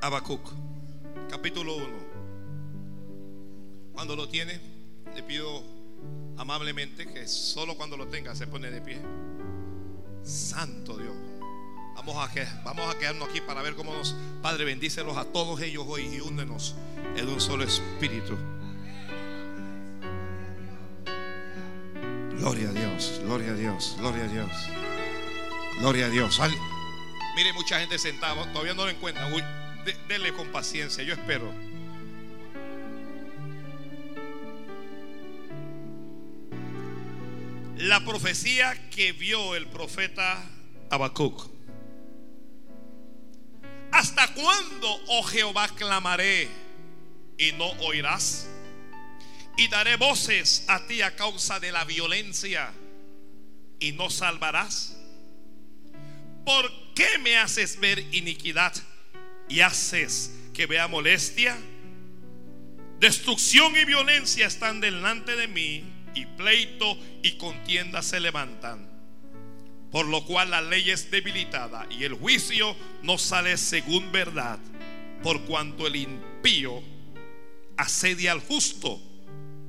Habacuc, capítulo 1. Cuando lo tiene, le pido amablemente que solo cuando lo tenga se pone de pie. Santo Dios. Vamos a, que, vamos a quedarnos aquí para ver cómo nos, Padre, bendícelos a todos ellos hoy y únenos en un solo espíritu. Gloria a Dios, gloria a Dios, gloria a Dios. Gloria a Dios. Mire, mucha gente sentada, todavía no lo encuentra. Uy, dele con paciencia, yo espero. La profecía que vio el profeta Habacuc. ¿Hasta cuándo, oh Jehová, clamaré y no oirás? Y daré voces a ti a causa de la violencia y no salvarás. ¿Por qué me haces ver iniquidad y haces que vea molestia? Destrucción y violencia están delante de mí y pleito y contienda se levantan. Por lo cual la ley es debilitada y el juicio no sale según verdad, por cuanto el impío asedia al justo.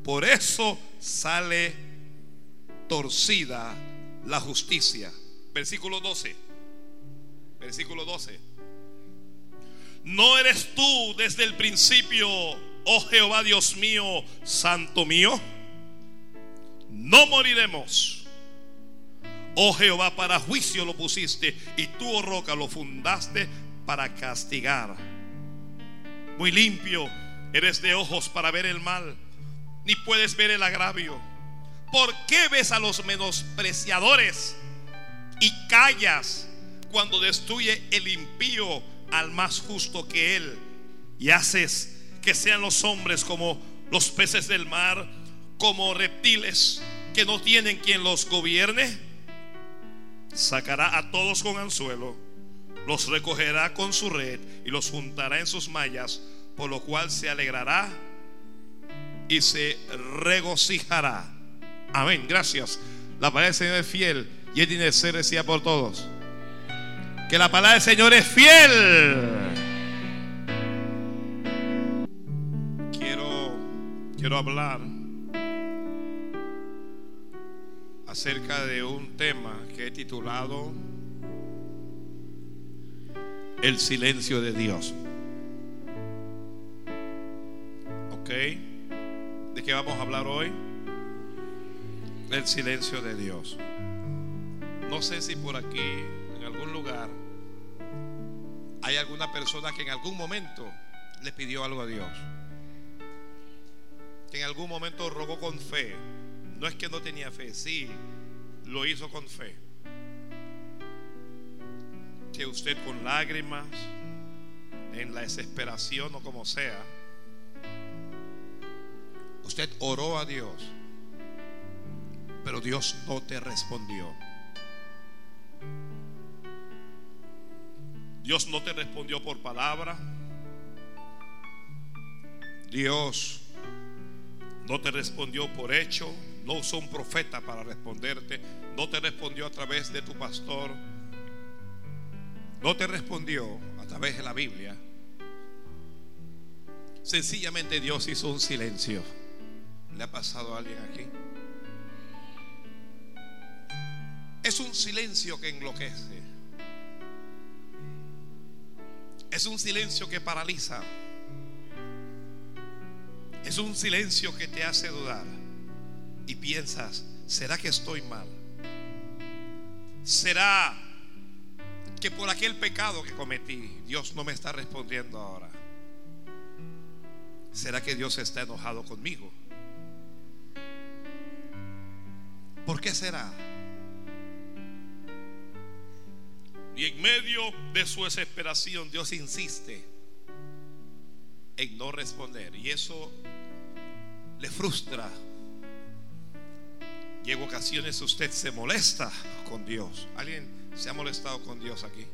Por eso sale torcida la justicia. Versículo 12. Versículo 12. ¿No eres tú desde el principio, oh Jehová Dios mío, santo mío? No moriremos. Oh Jehová, para juicio lo pusiste y tú, oh roca, lo fundaste para castigar. Muy limpio eres de ojos para ver el mal, ni puedes ver el agravio. ¿Por qué ves a los menospreciadores y callas cuando destruye el impío al más justo que él y haces que sean los hombres como los peces del mar, como reptiles que no tienen quien los gobierne, sacará a todos con anzuelo, los recogerá con su red y los juntará en sus mallas, por lo cual se alegrará y se regocijará. Amén, gracias. La palabra del Señor es fiel y tiene ser decía por todos que la palabra del Señor es fiel. Quiero, quiero hablar acerca de un tema que he titulado El silencio de Dios. ¿Ok? ¿De qué vamos a hablar hoy? El silencio de Dios. No sé si por aquí, en algún lugar, hay alguna persona que en algún momento le pidió algo a Dios. Que en algún momento rogó con fe. No es que no tenía fe, sí, lo hizo con fe. Que usted con lágrimas, en la desesperación o como sea, usted oró a Dios, pero Dios no te respondió. Dios no te respondió por palabra. Dios no te respondió por hecho. No usó un profeta para responderte. No te respondió a través de tu pastor. No te respondió a través de la Biblia. Sencillamente Dios hizo un silencio. ¿Le ha pasado a alguien aquí? Es un silencio que enloquece. Es un silencio que paraliza. Es un silencio que te hace dudar. Y piensas, ¿será que estoy mal? ¿Será que por aquel pecado que cometí Dios no me está respondiendo ahora? ¿Será que Dios está enojado conmigo? ¿Por qué será? Y en medio de su desesperación, Dios insiste en no responder. Y eso le frustra. Y en ocasiones usted se molesta con Dios. ¿Alguien se ha molestado con Dios aquí?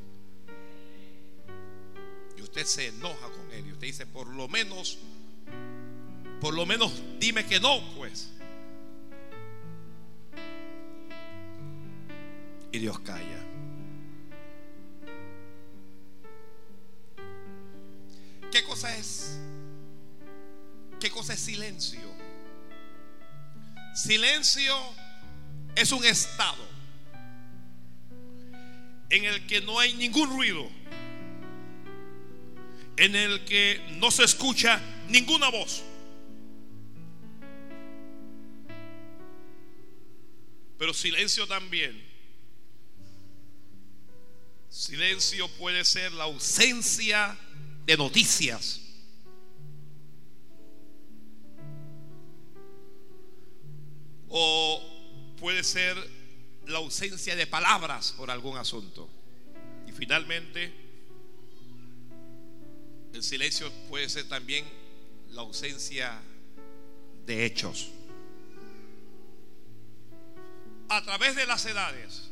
Y usted se enoja con Él. Y usted dice, por lo menos, por lo menos dime que no, pues. Y Dios calla. Es qué cosa es silencio? Silencio es un estado en el que no hay ningún ruido, en el que no se escucha ninguna voz. Pero silencio también. Silencio puede ser la ausencia de noticias. O puede ser la ausencia de palabras por algún asunto. Y finalmente, el silencio puede ser también la ausencia de hechos. A través de las edades,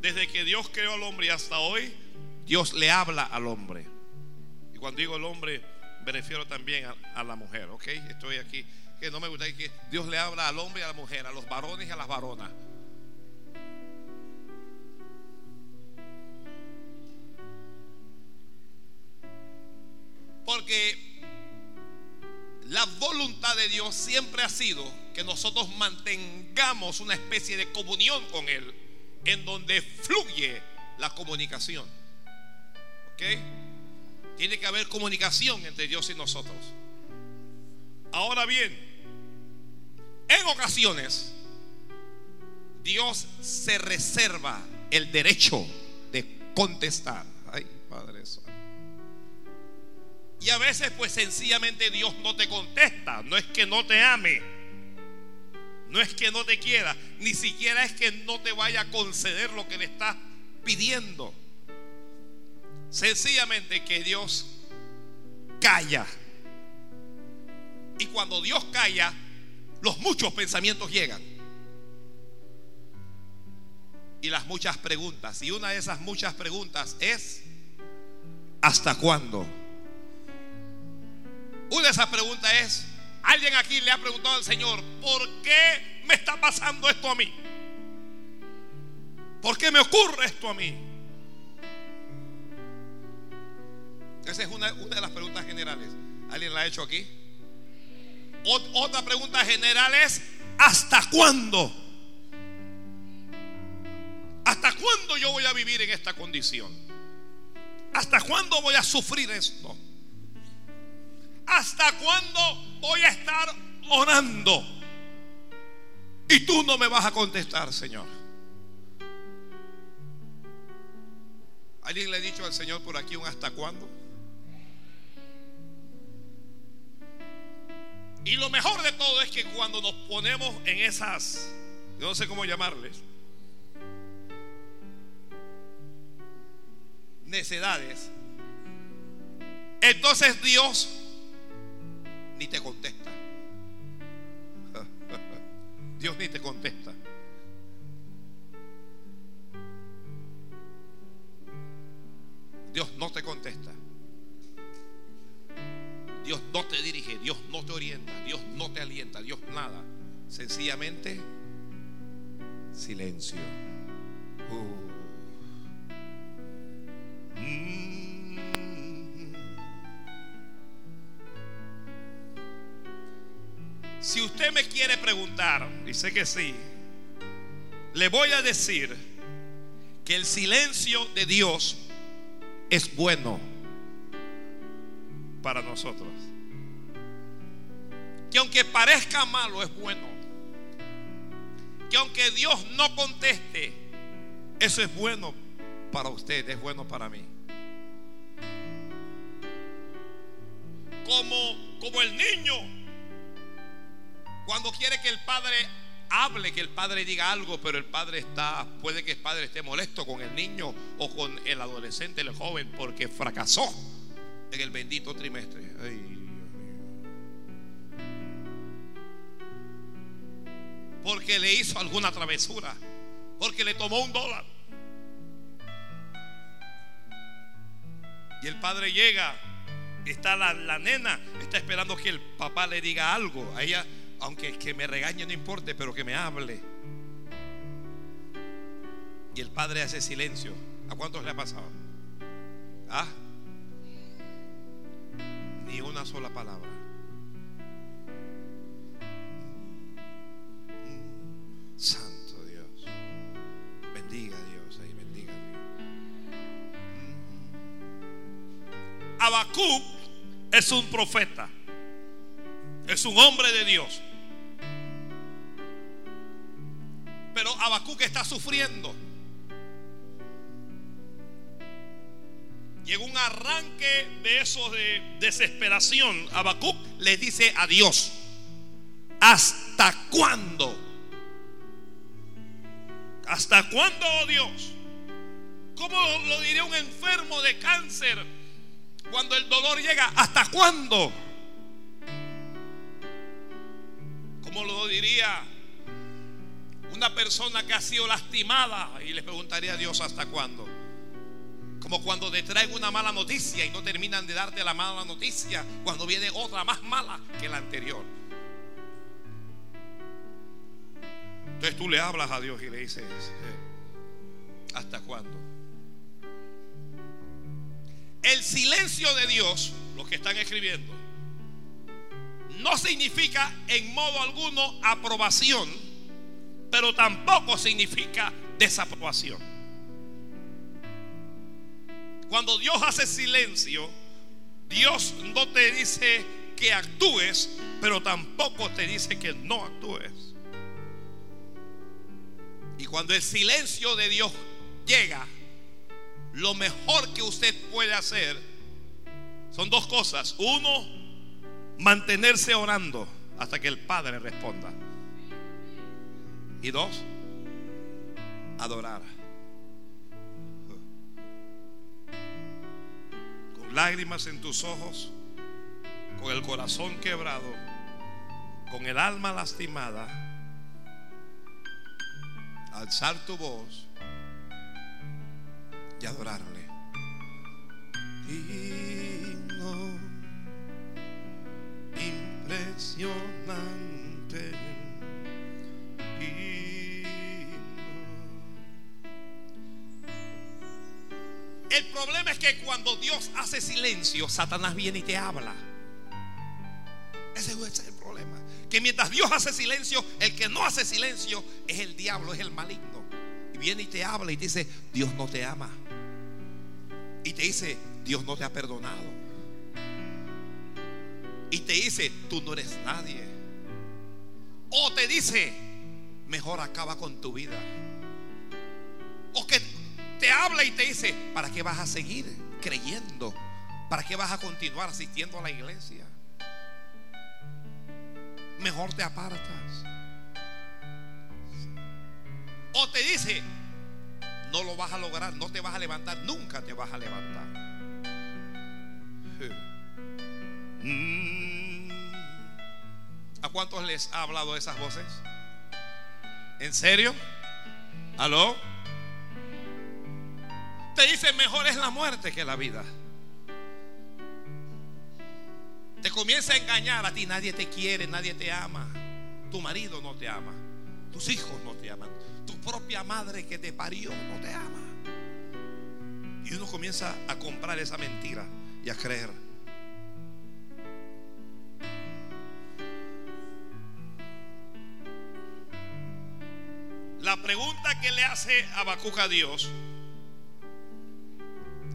desde que Dios creó al hombre hasta hoy, Dios le habla al hombre. Cuando digo el hombre, me refiero también a, la mujer, ¿ok? Estoy aquí, que no me gusta que Dios le habla al hombre y a la mujer, a los varones y a las varonas. Porque la voluntad de Dios siempre ha sido que nosotros mantengamos una especie de comunión con Él, en donde fluye la comunicación. ¿Ok? Tiene que haber comunicación entre Dios y nosotros. Ahora bien, en ocasiones, Dios se reserva el derecho de contestar. Ay, Padre Santo. Y a veces pues sencillamente Dios no te contesta. No es que no te ame. No es que no te quiera. Ni siquiera es que no te vaya a conceder lo que le estás pidiendo. Sencillamente que Dios calla. Y cuando Dios calla, los muchos pensamientos llegan. Y las muchas preguntas. Y una de esas muchas preguntas es, ¿hasta cuándo? Una de esas preguntas es, alguien aquí le ha preguntado al Señor, ¿por qué me está pasando esto a mí? ¿Por qué me ocurre esto a mí? Esa es una, de las preguntas generales. ¿Alguien la ha hecho aquí? otra pregunta general es, ¿hasta cuándo? ¿Hasta cuándo yo voy a vivir en esta condición? ¿Hasta cuándo voy a sufrir esto? ¿Hasta cuándo voy a estar orando? Y tú no me vas a contestar, Señor. ¿Alguien le ha dicho al Señor por aquí un hasta cuándo? Y lo mejor de todo es que cuando nos ponemos en esas, yo no sé cómo llamarles, necedades, entonces Dios ni te contesta. Dios ni te contesta. Dios no te contesta. Dios no te dirige, Dios no te orienta, Dios no te alienta, Dios nada. Sencillamente, silencio. Mm. Si usted me quiere preguntar, y sé que sí, le voy a decir que el silencio de Dios es bueno para nosotros. Que aunque parezca malo, es bueno. Que aunque Dios no conteste, eso es bueno para usted, es bueno para mí. Como, como el niño cuando quiere que el padre hable, que el padre diga algo, pero el padre está, puede que el padre esté molesto con el niño o con el adolescente, el joven, porque fracasó en el bendito trimestre. Porque le hizo alguna travesura, porque le tomó un dólar. Y el padre llega, está la, la nena, está esperando que el papá le diga algo. A ella aunque que me regañe no importe, pero que me hable. Y el padre hace silencio. ¿A cuántos le ha pasado? ¿Ah? Una sola palabra. Santo Dios. Bendiga Dios ahí, bendiga Dios. Habacuc es un profeta. Es un hombre de Dios. Pero Habacuc está sufriendo. Llegó un arranque de eso de desesperación. Habacuc le dice a Dios: ¿Hasta cuándo? ¿Hasta cuándo, oh Dios? ¿Cómo lo diría un enfermo de cáncer cuando el dolor llega? ¿Hasta cuándo? ¿Cómo lo diría una persona que ha sido lastimada? Y le preguntaría a Dios hasta cuándo. Como cuando te traen una mala noticia y no terminan de darte la mala noticia cuando viene otra más mala que la anterior. Entonces tú le hablas a Dios y le dices, eh, ¿hasta cuándo? El silencio de Dios, los que están escribiendo, no significa en modo alguno aprobación, pero tampoco significa desaprobación. Cuando Dios hace silencio, Dios no te dice que actúes, pero tampoco te dice que no actúes. Y cuando el silencio de Dios llega, lo mejor que usted puede hacer son dos cosas. Uno, mantenerse orando hasta que el Padre responda. Y dos, adorar. Lágrimas en tus ojos, con el corazón quebrado, con el alma lastimada, alzar tu voz y adorarle. Digno, impresionante. El problema es que cuando Dios hace silencio, Satanás viene y te habla. Ese es el problema. Que mientras Dios hace silencio, el que no hace silencio es el diablo, es el maligno. Y viene y te habla y te dice, Dios no te ama. Y te dice, Dios no te ha perdonado. Y te dice, tú no eres nadie. O te dice, mejor acaba con tu vida. O que te habla y te dice, ¿para qué vas a seguir creyendo? ¿Para qué vas a continuar asistiendo a la iglesia? Mejor te apartas. O te dice, no lo vas a lograr, no te vas a levantar, nunca te vas a levantar. ¿A cuántos les ha hablado esas voces? ¿En serio? ¿Aló? Te dice mejor es la muerte que la vida. Te comienza a engañar a ti, nadie te quiere, nadie te ama. Tu marido no te ama, tus hijos no te aman, tu propia madre que te parió no te ama. Y uno comienza a comprar esa mentira y a creer. La pregunta que le hace Habacuc a Dios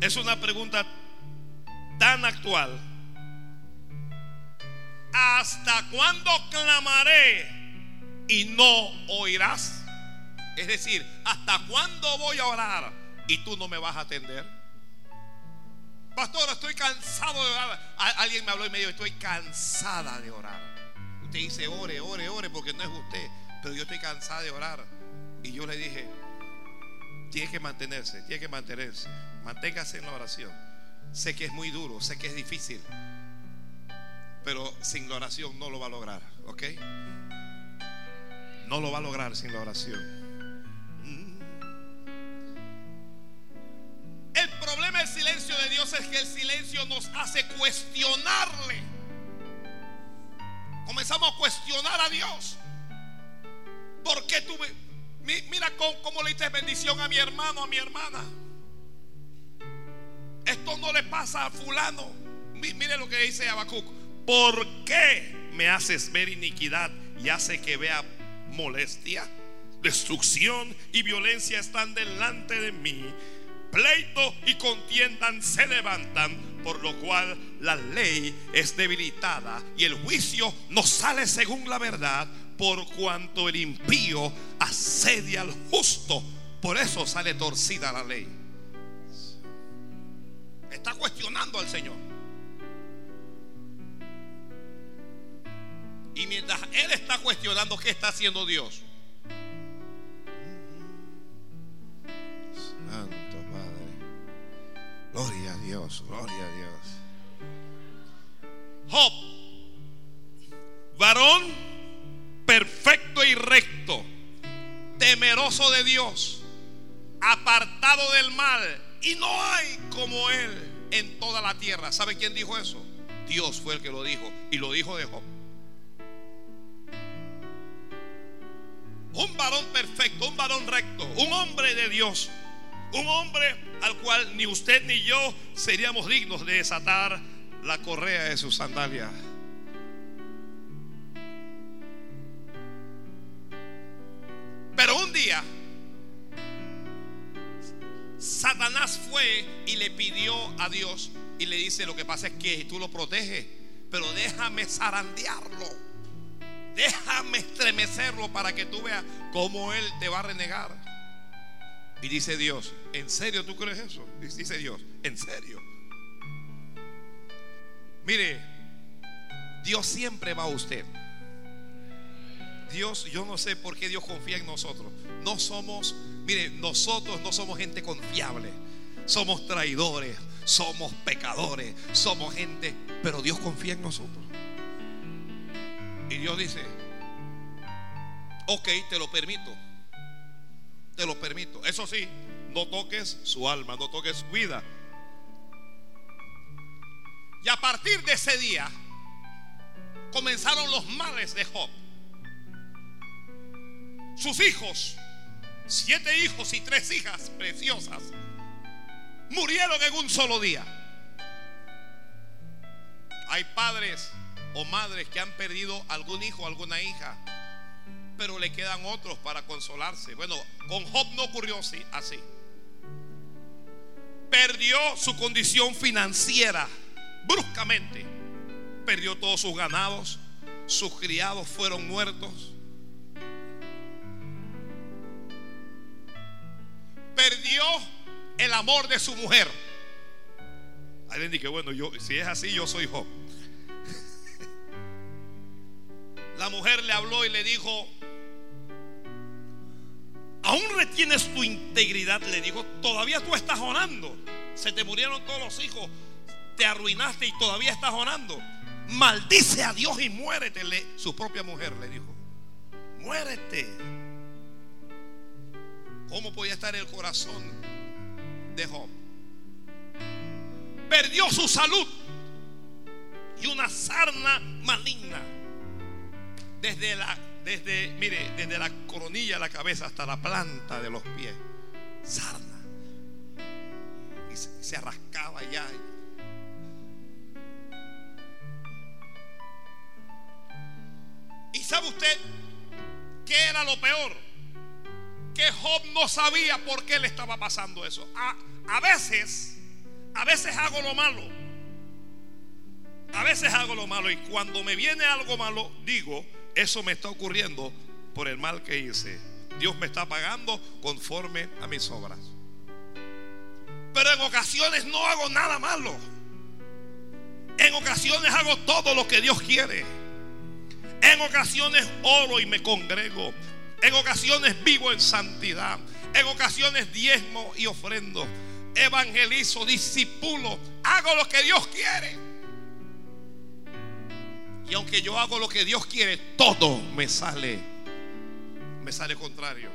es una pregunta tan actual. ¿Hasta cuándo clamaré y no oirás? Es decir, ¿hasta cuándo voy a orar y tú no me vas a atender? Pastor, estoy cansado de orar. Alguien me habló y me dijo, estoy cansada de orar. Usted dice, ore, ore, ore, porque no es usted. Pero yo estoy cansada de orar. Y yo le dije, tiene que mantenerse, tiene que mantenerse. Manténgase en la oración. Sé que es muy duro, sé que es difícil. Pero sin la oración no lo va a lograr, ¿ok? No lo va a lograr sin la oración. Mm. El problema del silencio de Dios es que el silencio nos hace cuestionarle. Comenzamos a cuestionar a Dios. ¿Por qué tú me- Mira cómo, le diste bendición a mi hermano, a mi hermana. Esto no le pasa a fulano. Mi- Mire lo que dice Habacuc. ¿por qué me haces ver iniquidad y hace que vea molestia? Destrucción y violencia están delante de mí. Pleito y contiendan se levantan, por lo cual la ley es debilitada y el juicio no sale según la verdad, por cuanto el impío asedia al justo. Por eso sale torcida la ley. Está cuestionando al Señor. Y mientras Él está cuestionando, ¿qué está haciendo Dios? Santo Padre. Gloria a Dios, gloria a Dios. Job, varón perfecto y recto, temeroso de Dios, apartado del mal, y no hay como él en toda la tierra. ¿Sabe quién dijo eso? Dios fue el que lo dijo, y lo dijo de Job. Un varón perfecto, un varón recto, un hombre de Dios, un hombre al cual ni usted ni yo seríamos dignos de desatar la correa de su sandalia. Pero un día, Satanás fue y le pidió a Dios y le dice, lo que pasa es que tú lo proteges, pero déjame zarandearlo. Déjame estremecerlo para que tú veas cómo Él te va a renegar. Y dice Dios, ¿en serio tú crees eso? Dice Dios, ¿en serio? Mire, Dios siempre va a usted. Dios, yo no sé por qué Dios confía en nosotros. No somos, mire, nosotros no somos gente confiable. Somos traidores, somos pecadores, somos gente, pero Dios confía en nosotros. Y Dios dice, ok, te lo permito. Te lo permito. Eso sí, no toques su alma, no toques su vida. Y a partir de ese día comenzaron los males de Job. Sus hijos, siete hijos y tres hijas preciosas, murieron en un solo día. Hay padres o madres que han perdido algún hijo o alguna hija, pero le quedan otros para consolarse. Bueno, con Job no ocurrió así. así. Perdió su condición financiera bruscamente. Perdió todos sus ganados, sus criados fueron muertos. Perdió el amor de su mujer. Alguien dice, bueno, yo, si es así, yo soy Job. la mujer le habló y le dijo, aún retienes tu integridad, le dijo, todavía tú estás orando. Se te murieron todos los hijos, te arruinaste y todavía estás orando. Maldice a Dios y muérete. su propia mujer le dijo, muérete. ¿Cómo podía estar el corazón de Job? Perdió su salud y una sarna maligna desde la, desde, mire, desde la coronilla de la cabeza hasta la planta de los pies. Sarna. Y se, se arrascaba ya. ¿Y sabe usted qué era lo peor? Que Job no sabía por qué le estaba pasando eso. A, a veces, a veces hago lo malo. A veces hago lo malo y cuando me viene algo malo, digo, eso me está ocurriendo por el mal que hice. Dios me está pagando conforme a mis obras. Pero en ocasiones no hago nada malo. En ocasiones hago todo lo que Dios quiere. En ocasiones oro y me congrego. En ocasiones vivo en santidad. En ocasiones diezmo y ofrendo. Evangelizo, disipulo. Hago lo que Dios quiere. Y aunque yo hago lo que Dios quiere, todo me sale, me sale contrario.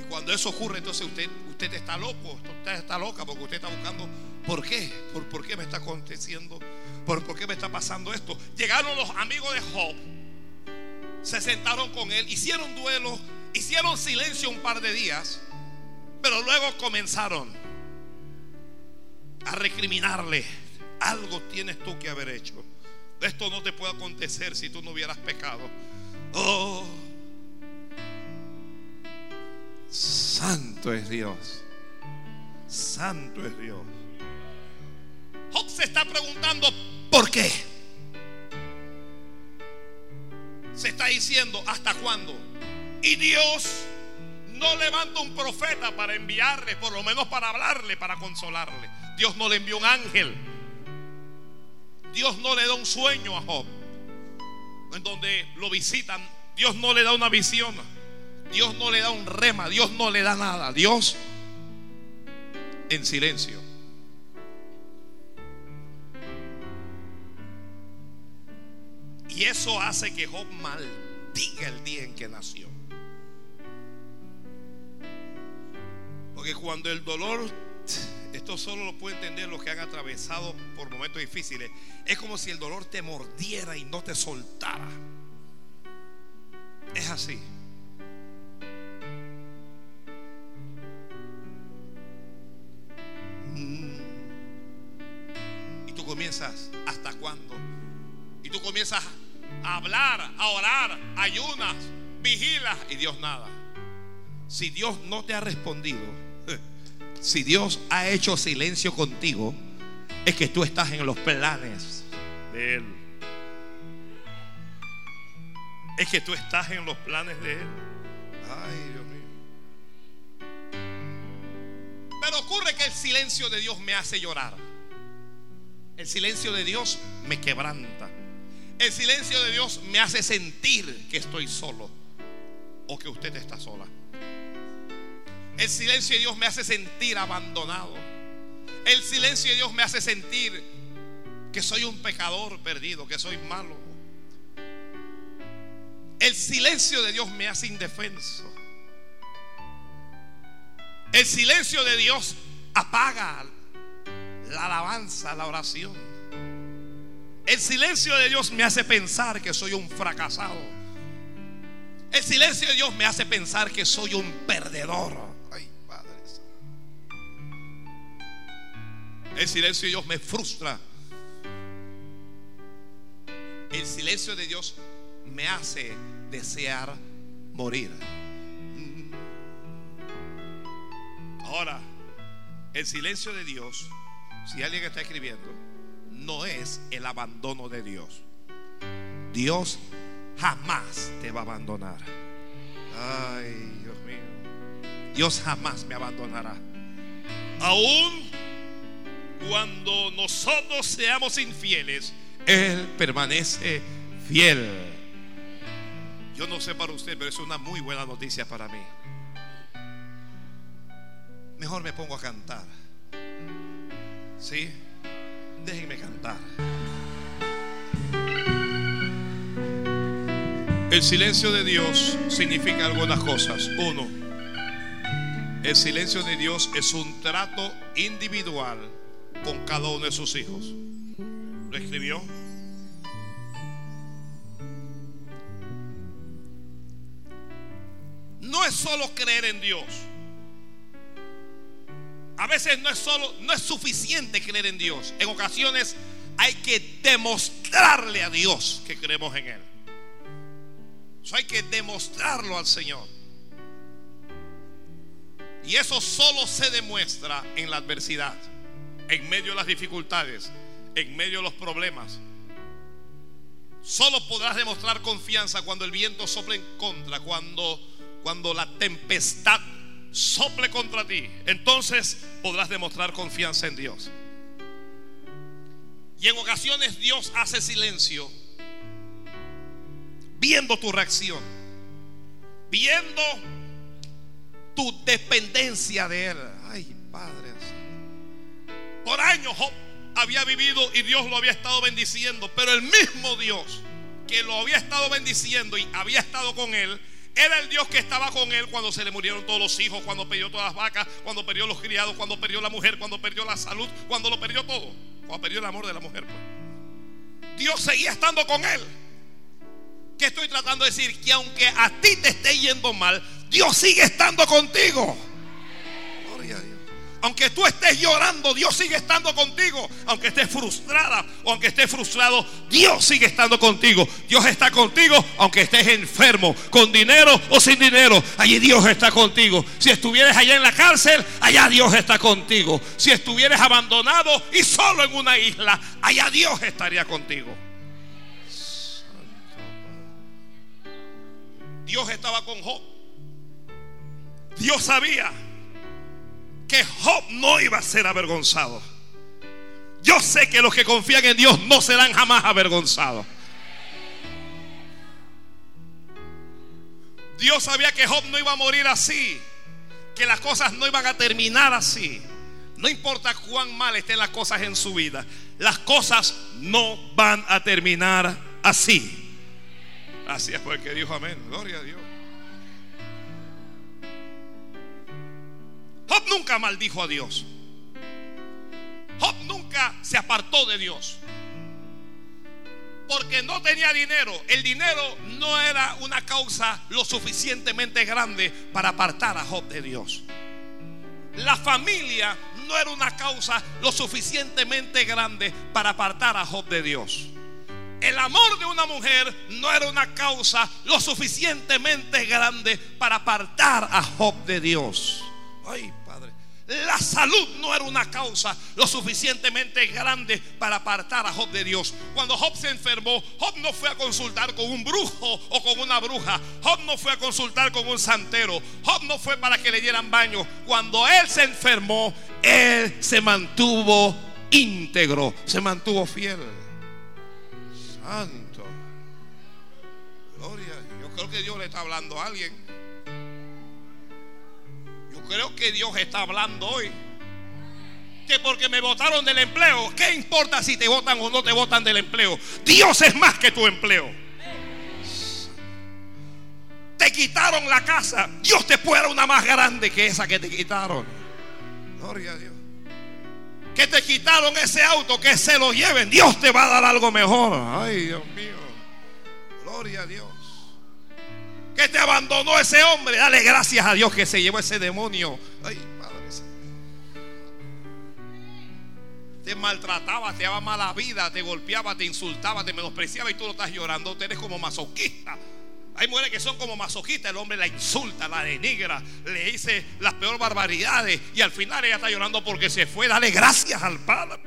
Y cuando eso ocurre, entonces usted, usted está loco, usted está loca porque usted está buscando, ¿por qué? ¿Por, por qué me está aconteciendo? ¿Por, ¿Por qué me está pasando esto? Llegaron los amigos de Job, se sentaron con él, hicieron duelo, hicieron silencio un par de días, pero luego comenzaron a recriminarle, algo tienes tú que haber hecho. Esto no te puede acontecer si tú no hubieras pecado. Oh, santo es Dios. Santo es Dios. Job se está preguntando, ¿por qué? Se está diciendo, ¿hasta cuándo? Y Dios no levanta un profeta para enviarle, por lo menos para hablarle, para consolarle. Dios no le envió un ángel. Dios no le da un sueño a Job. En donde lo visitan, Dios no le da una visión. Dios no le da un rema. Dios no le da nada. Dios en silencio. Y eso hace que Job maldiga el día en que nació. Porque cuando el dolor, esto solo lo puede entender los que han atravesado por momentos difíciles, es como si el dolor te mordiera y no te soltara. Es así. Mm. Y tú comienzas, ¿hasta cuándo? Y tú comienzas a hablar, a orar, ayunas, vigilas y Dios nada. Si Dios no te ha respondido, si Dios ha hecho silencio contigo, es que tú estás en los planes de Él. Es que tú estás en los planes de Él. Ay, Dios mío. Pero ocurre que el silencio de Dios me hace llorar. El silencio de Dios me quebranta. El silencio de Dios me hace sentir que estoy solo o que usted está sola. El silencio de Dios me hace sentir abandonado. El silencio de Dios me hace sentir que soy un pecador perdido, que soy malo. El silencio de Dios me hace indefenso. El silencio de Dios apaga la alabanza, la oración. El silencio de Dios me hace pensar que soy un fracasado. El silencio de Dios me hace pensar que soy un perdedor. El silencio de Dios me frustra. El silencio de Dios me hace desear morir. Ahora, el silencio de Dios, si alguien está escribiendo, no es el abandono de Dios. Dios jamás te va a abandonar. Ay, Dios mío. Dios jamás me abandonará. Aún cuando nosotros seamos infieles, Él permanece fiel. Yo no sé para usted, pero es una muy buena noticia para mí. Mejor me pongo a cantar. ¿Sí? Déjenme cantar. El silencio de Dios significa algunas cosas. Uno, el silencio de Dios es un trato individual con cada uno de sus hijos. Lo escribió. No es solo creer en Dios. A veces no es solo, no es suficiente creer en Dios. En ocasiones hay que demostrarle a Dios que creemos en Él. Eso hay que demostrarlo al Señor. Y eso solo se demuestra en la adversidad en medio de las dificultades, en medio de los problemas. Solo podrás demostrar confianza cuando el viento sople en contra, cuando, cuando la tempestad sople contra ti. Entonces podrás demostrar confianza en Dios. Y en ocasiones Dios hace silencio, viendo tu reacción, viendo tu dependencia de Él. Ay, Padre. Por años Job había vivido y Dios lo había estado bendiciendo. Pero el mismo Dios que lo había estado bendiciendo y había estado con él, era el Dios que estaba con él cuando se le murieron todos los hijos, cuando perdió todas las vacas, cuando perdió los criados, cuando perdió la mujer, cuando perdió la salud, cuando lo perdió todo, cuando perdió el amor de la mujer. Pues. Dios seguía estando con él. ¿Qué estoy tratando de decir? Que aunque a ti te esté yendo mal, Dios sigue estando contigo. Aunque tú estés llorando, Dios sigue estando contigo. Aunque estés frustrada o aunque estés frustrado, Dios sigue estando contigo. Dios está contigo aunque estés enfermo, con dinero o sin dinero. Allí Dios está contigo. Si estuvieras allá en la cárcel, allá Dios está contigo. Si estuvieras abandonado y solo en una isla, allá Dios estaría contigo. Dios estaba con Job. Dios sabía que Job no iba a ser avergonzado. Yo sé que los que confían en Dios no serán jamás avergonzados. Dios sabía que Job no iba a morir así, que las cosas no iban a terminar así. No importa cuán mal estén las cosas en su vida, las cosas no van a terminar así. Así es porque dijo amén. Gloria a Dios. Job nunca maldijo a Dios. Job nunca se apartó de Dios. Porque no tenía dinero. El dinero no era una causa lo suficientemente grande para apartar a Job de Dios. La familia no era una causa lo suficientemente grande para apartar a Job de Dios. El amor de una mujer no era una causa lo suficientemente grande para apartar a Job de Dios. Ay, Padre. La salud no era una causa lo suficientemente grande para apartar a Job de Dios. Cuando Job se enfermó, Job no fue a consultar con un brujo o con una bruja. Job no fue a consultar con un santero. Job no fue para que le dieran baño. Cuando él se enfermó, él se mantuvo íntegro, se mantuvo fiel. Santo. Gloria. Yo creo que Dios le está hablando a alguien. Creo que Dios está hablando hoy. Que porque me votaron del empleo, ¿qué importa si te votan o no te votan del empleo? Dios es más que tu empleo. Te quitaron la casa. Dios te puede dar una más grande que esa que te quitaron. Gloria a Dios que te quitaron ese auto, que se lo lleven. Dios te va a dar algo mejor. Ay, Dios mío. Gloria a Dios. Que te abandonó ese hombre. Dale gracias a Dios que se llevó ese demonio. Ay, Padre. Te maltrataba, te daba mala vida, te golpeaba, te insultaba, te menospreciaba y tú lo estás llorando. Tú eres como masoquista. Hay mujeres que son como masoquistas, el hombre la insulta, la denigra, le dice las peores barbaridades y al final ella está llorando porque se fue. Dale gracias al Padre.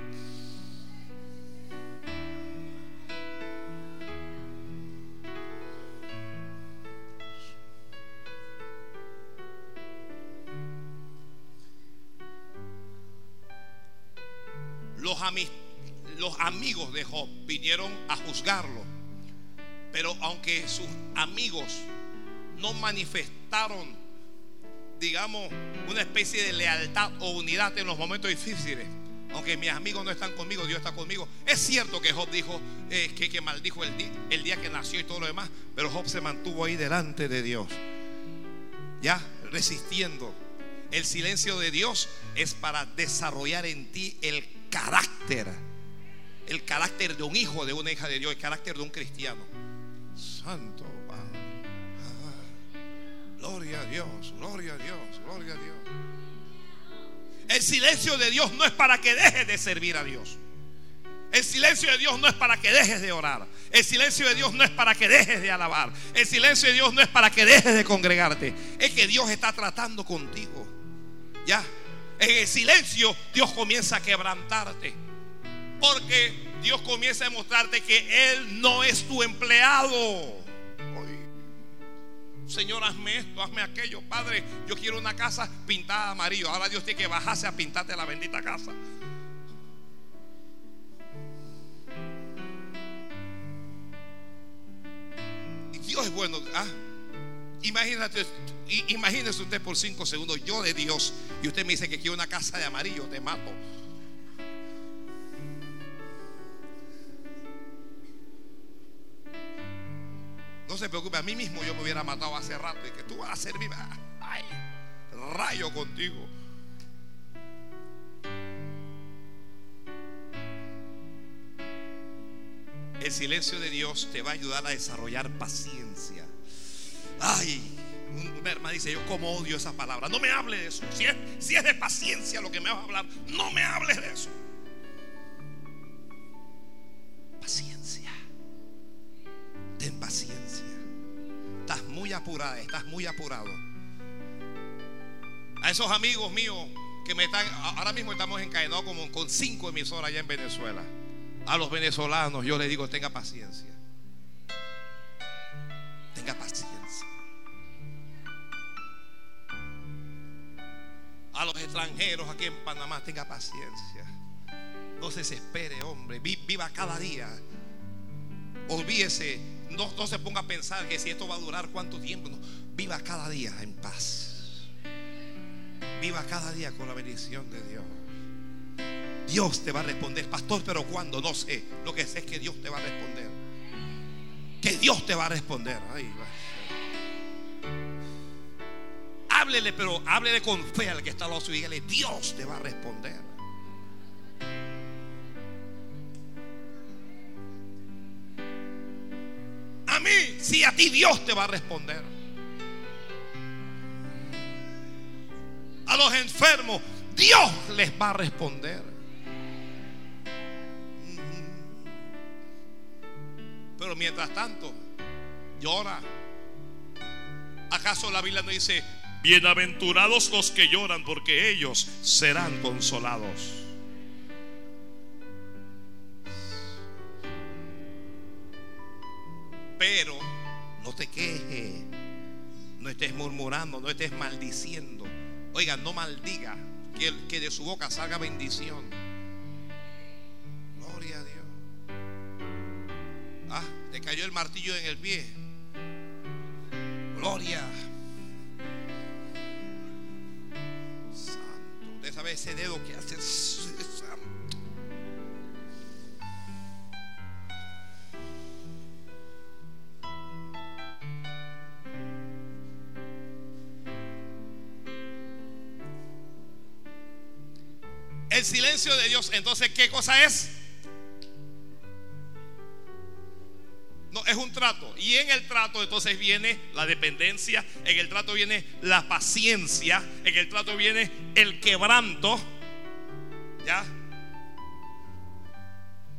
Los, los amigos de Job vinieron a juzgarlo pero aunque sus amigos no manifestaron, digamos, una especie de lealtad o unidad en los momentos difíciles, aunque mis amigos no están conmigo, Dios está conmigo. Es cierto que Job dijo eh, que, que, maldijo el el día que nació y todo lo demás, pero Job se mantuvo ahí delante de Dios, ya resistiendo. El silencio de Dios es para desarrollar en ti el carácter, el carácter de un hijo, de una hija de Dios, el carácter de un cristiano. Santo Padre. gloria a Dios, gloria a Dios, gloria a Dios. El silencio de Dios no es para que dejes de servir a Dios. El silencio de Dios no es para que dejes de orar. El silencio de Dios no es para que dejes de alabar. El silencio de Dios no es para que dejes de congregarte. Es que Dios está tratando contigo. Ya. En el silencio Dios comienza a quebrantarte. Porque Dios comienza a demostrarte que Él no es tu empleado. Señor, hazme esto, hazme aquello. Padre, yo quiero una casa pintada amarillo. Ahora Dios tiene que bajarse a pintarte la bendita casa. Y Dios es bueno. ¿ah? Imagínate, imagínese usted por cinco segundos, yo de Dios, y usted me dice que quiero una casa de amarillo, te mato. No se preocupe, a mí mismo yo me hubiera matado hace rato y que tú vas a servir. Ay, rayo contigo. El silencio de Dios te va a ayudar a desarrollar paciencia. Ay, Una hermana dice, yo como odio esa palabra. No me hable de eso. Si es, si de paciencia lo que me vas a hablar, no me hables de eso. Paciencia. Ten paciencia. Estás muy apurada, estás muy apurado. A esos amigos míos que me están, ahora mismo estamos encadenados como con cinco emisoras allá en Venezuela. A los venezolanos yo les digo, tenga paciencia. Los extranjeros aquí en Panamá, tenga paciencia. No se desespere, hombre. Viva cada día. Olvídese. No, no se ponga a pensar que si esto va a durar cuánto tiempo. Viva cada día en paz. Viva cada día con la bendición de Dios. Dios te va a responder, pastor, pero ¿cuándo? No sé. Lo que sé es que Dios te va a responder. Que Dios te va a responder. Háblele, pero háblele con fe al que está al lado. Dígale, Dios te va a responder. A mí, si a ti Dios te va a responder. A los enfermos, Dios les va a responder. Pero mientras tanto, llora. ¿Acaso la Biblia no dice, bienaventurados los que lloran porque ellos serán consolados? Pero no te quejes, no estés murmurando, no estés maldiciendo. Oiga, no maldiga, que, que de su boca salga bendición. Ah, le cayó el martillo en el pie. Gloria. Usted sabe ese dedo que hace. El silencio de Dios, entonces, ¿qué cosa es? Es un trato. Y en el trato entonces viene la dependencia, en el trato viene la paciencia, en el trato viene el quebranto. ¿Ya?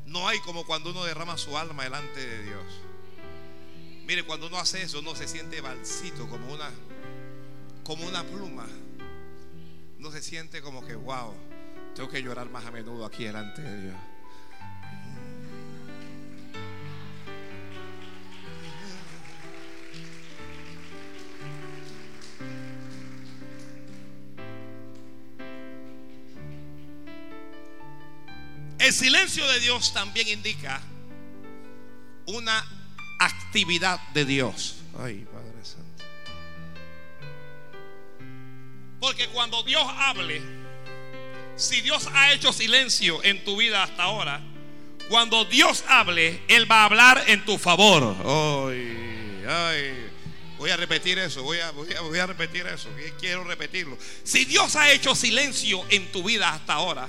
No hay como cuando uno derrama su alma delante de Dios. Mire, cuando uno hace eso, uno se siente balsito, como una, como una pluma. No se siente como que, wow, tengo que llorar más a menudo aquí delante de Dios. El silencio de Dios también indica una actividad de Dios. Ay, Padre Santo. Porque cuando Dios hable, si Dios ha hecho silencio en tu vida hasta ahora, cuando Dios hable, Él va a hablar en tu favor. Ay, ay. Voy a repetir eso, voy a, voy a, voy a repetir eso, quiero repetirlo. Si Dios ha hecho silencio en tu vida hasta ahora,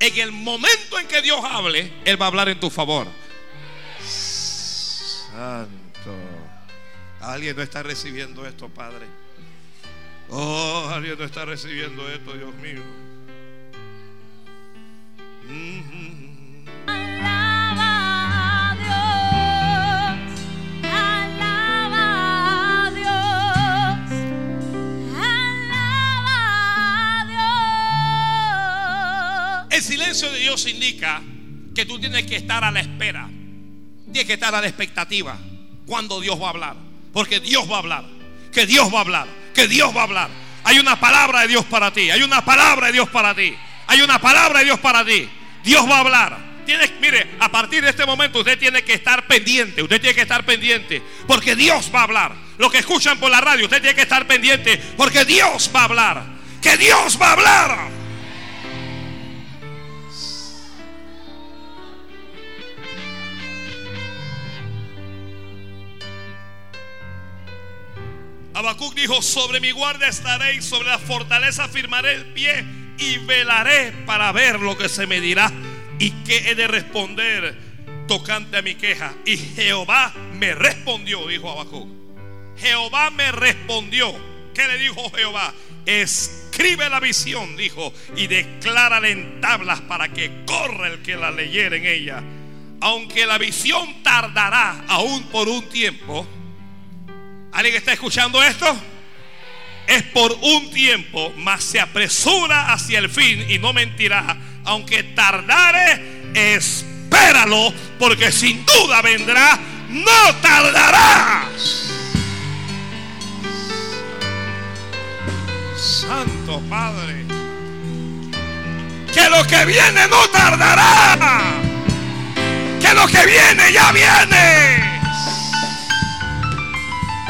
en el momento en que Dios hable, Él va a hablar en tu favor. Santo. Alguien no está recibiendo esto, Padre. Oh, alguien no está recibiendo esto, Dios mío. Silencio de Dios indica que tú tienes que estar a la espera. Tienes que estar a la expectativa cuando Dios va a hablar. Porque Dios va a hablar. Que Dios va a hablar. Que Dios va a hablar. Hay una palabra de Dios para ti. Hay una palabra de Dios para ti. Hay una palabra de Dios para ti. Dios va a hablar. Tienes, mire, a partir de este momento usted tiene que estar pendiente. Usted tiene que estar pendiente. Porque Dios va a hablar. Lo que escuchan por la radio, usted tiene que estar pendiente. Porque Dios va a hablar. Que Dios va a hablar. Habacuc dijo, sobre mi guardia estaré y sobre la fortaleza firmaré el pie y velaré para ver lo que se me dirá y qué he de responder tocante a mi queja. Y Jehová me respondió, dijo Habacuc. Jehová me respondió. ¿Qué le dijo Jehová? Escribe la visión, dijo, y declárala en tablas para que corra el que la leyera en ella. Aunque la visión tardará aún por un tiempo. ¿Alguien está escuchando esto? Es por un tiempo, mas se apresura hacia el fin y no mentirá. Aunque tardare, espéralo, porque sin duda vendrá, no tardará. Santo Padre. Que lo que viene no tardará. Que lo que viene ya viene.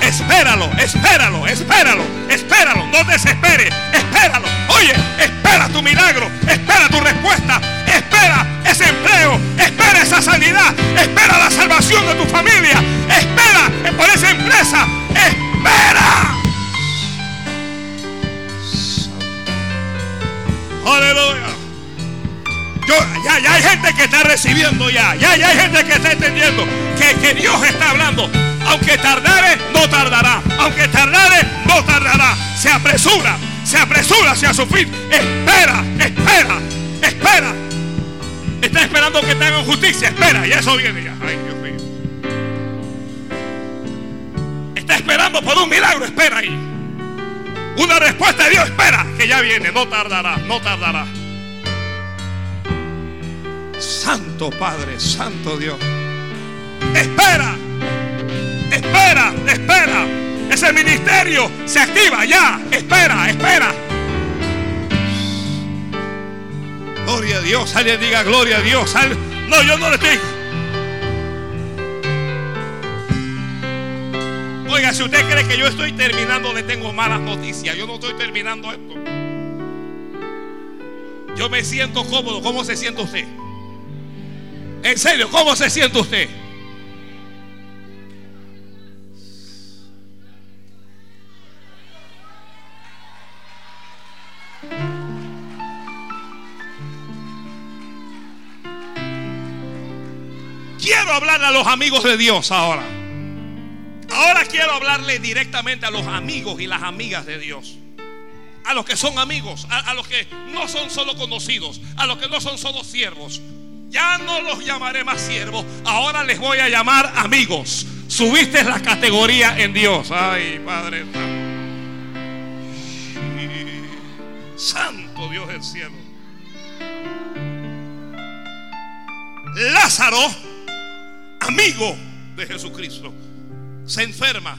Espéralo, espéralo, espéralo, espéralo. No desesperes, espéralo. Oye, espera tu milagro, espera tu respuesta, espera ese empleo, espera esa sanidad, espera la salvación de tu familia, espera por esa empresa, espera. Aleluya. Yo, ya, ya hay gente que está recibiendo ya. Ya, ya hay gente que está entendiendo que, que Dios está hablando. Aunque tardare, no tardará. Aunque tardare, no tardará. Se apresura, se apresura hacia su fin. Espera, espera, espera. Está esperando que te hagan justicia. Espera, y eso viene ya. Ay, Dios mío. Está esperando por un milagro. Espera ahí. Una respuesta de Dios. Espera, que ya viene. No tardará, no tardará. Santo Padre, Santo Dios. Espera, espera, espera. Ese ministerio se activa ya. Espera, espera. Gloria a Dios. Alguien diga gloria a Dios. No, yo no le estoy. Oiga, si usted cree que yo estoy terminando, le tengo malas noticias. Yo no estoy terminando esto. Yo me siento cómodo. ¿Cómo se siente usted? En serio, ¿cómo se siente usted? Hablar a los amigos de Dios ahora. Ahora quiero hablarle directamente a los amigos y las amigas de Dios. A los que son amigos, a, los que no son solo conocidos, a los que no son solo siervos, ya no los llamaré más siervos, ahora les voy a llamar amigos. Subiste la categoría en Dios. Ay, Padre Santo Dios del cielo. Lázaro, amigo de Jesucristo, se enferma.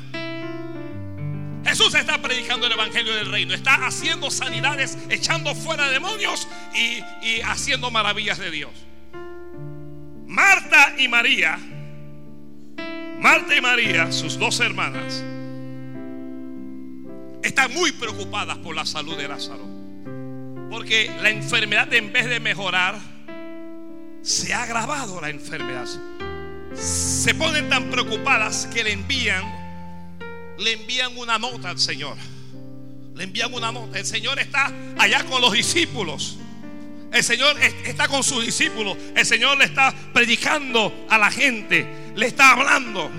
Jesús está predicando el Evangelio del Reino, está haciendo sanidades, echando fuera demonios y, y haciendo maravillas de Dios. Marta y María, Marta y María, sus dos hermanas, están muy preocupadas por la salud de Lázaro. Porque la enfermedad en vez de mejorar, se ha agravado la enfermedad. Se ponen tan preocupadas que le envían, le envían una nota al Señor. Le envían una nota. El Señor está allá con los discípulos. El Señor está con sus discípulos. El Señor le está predicando a la gente. Le está hablando.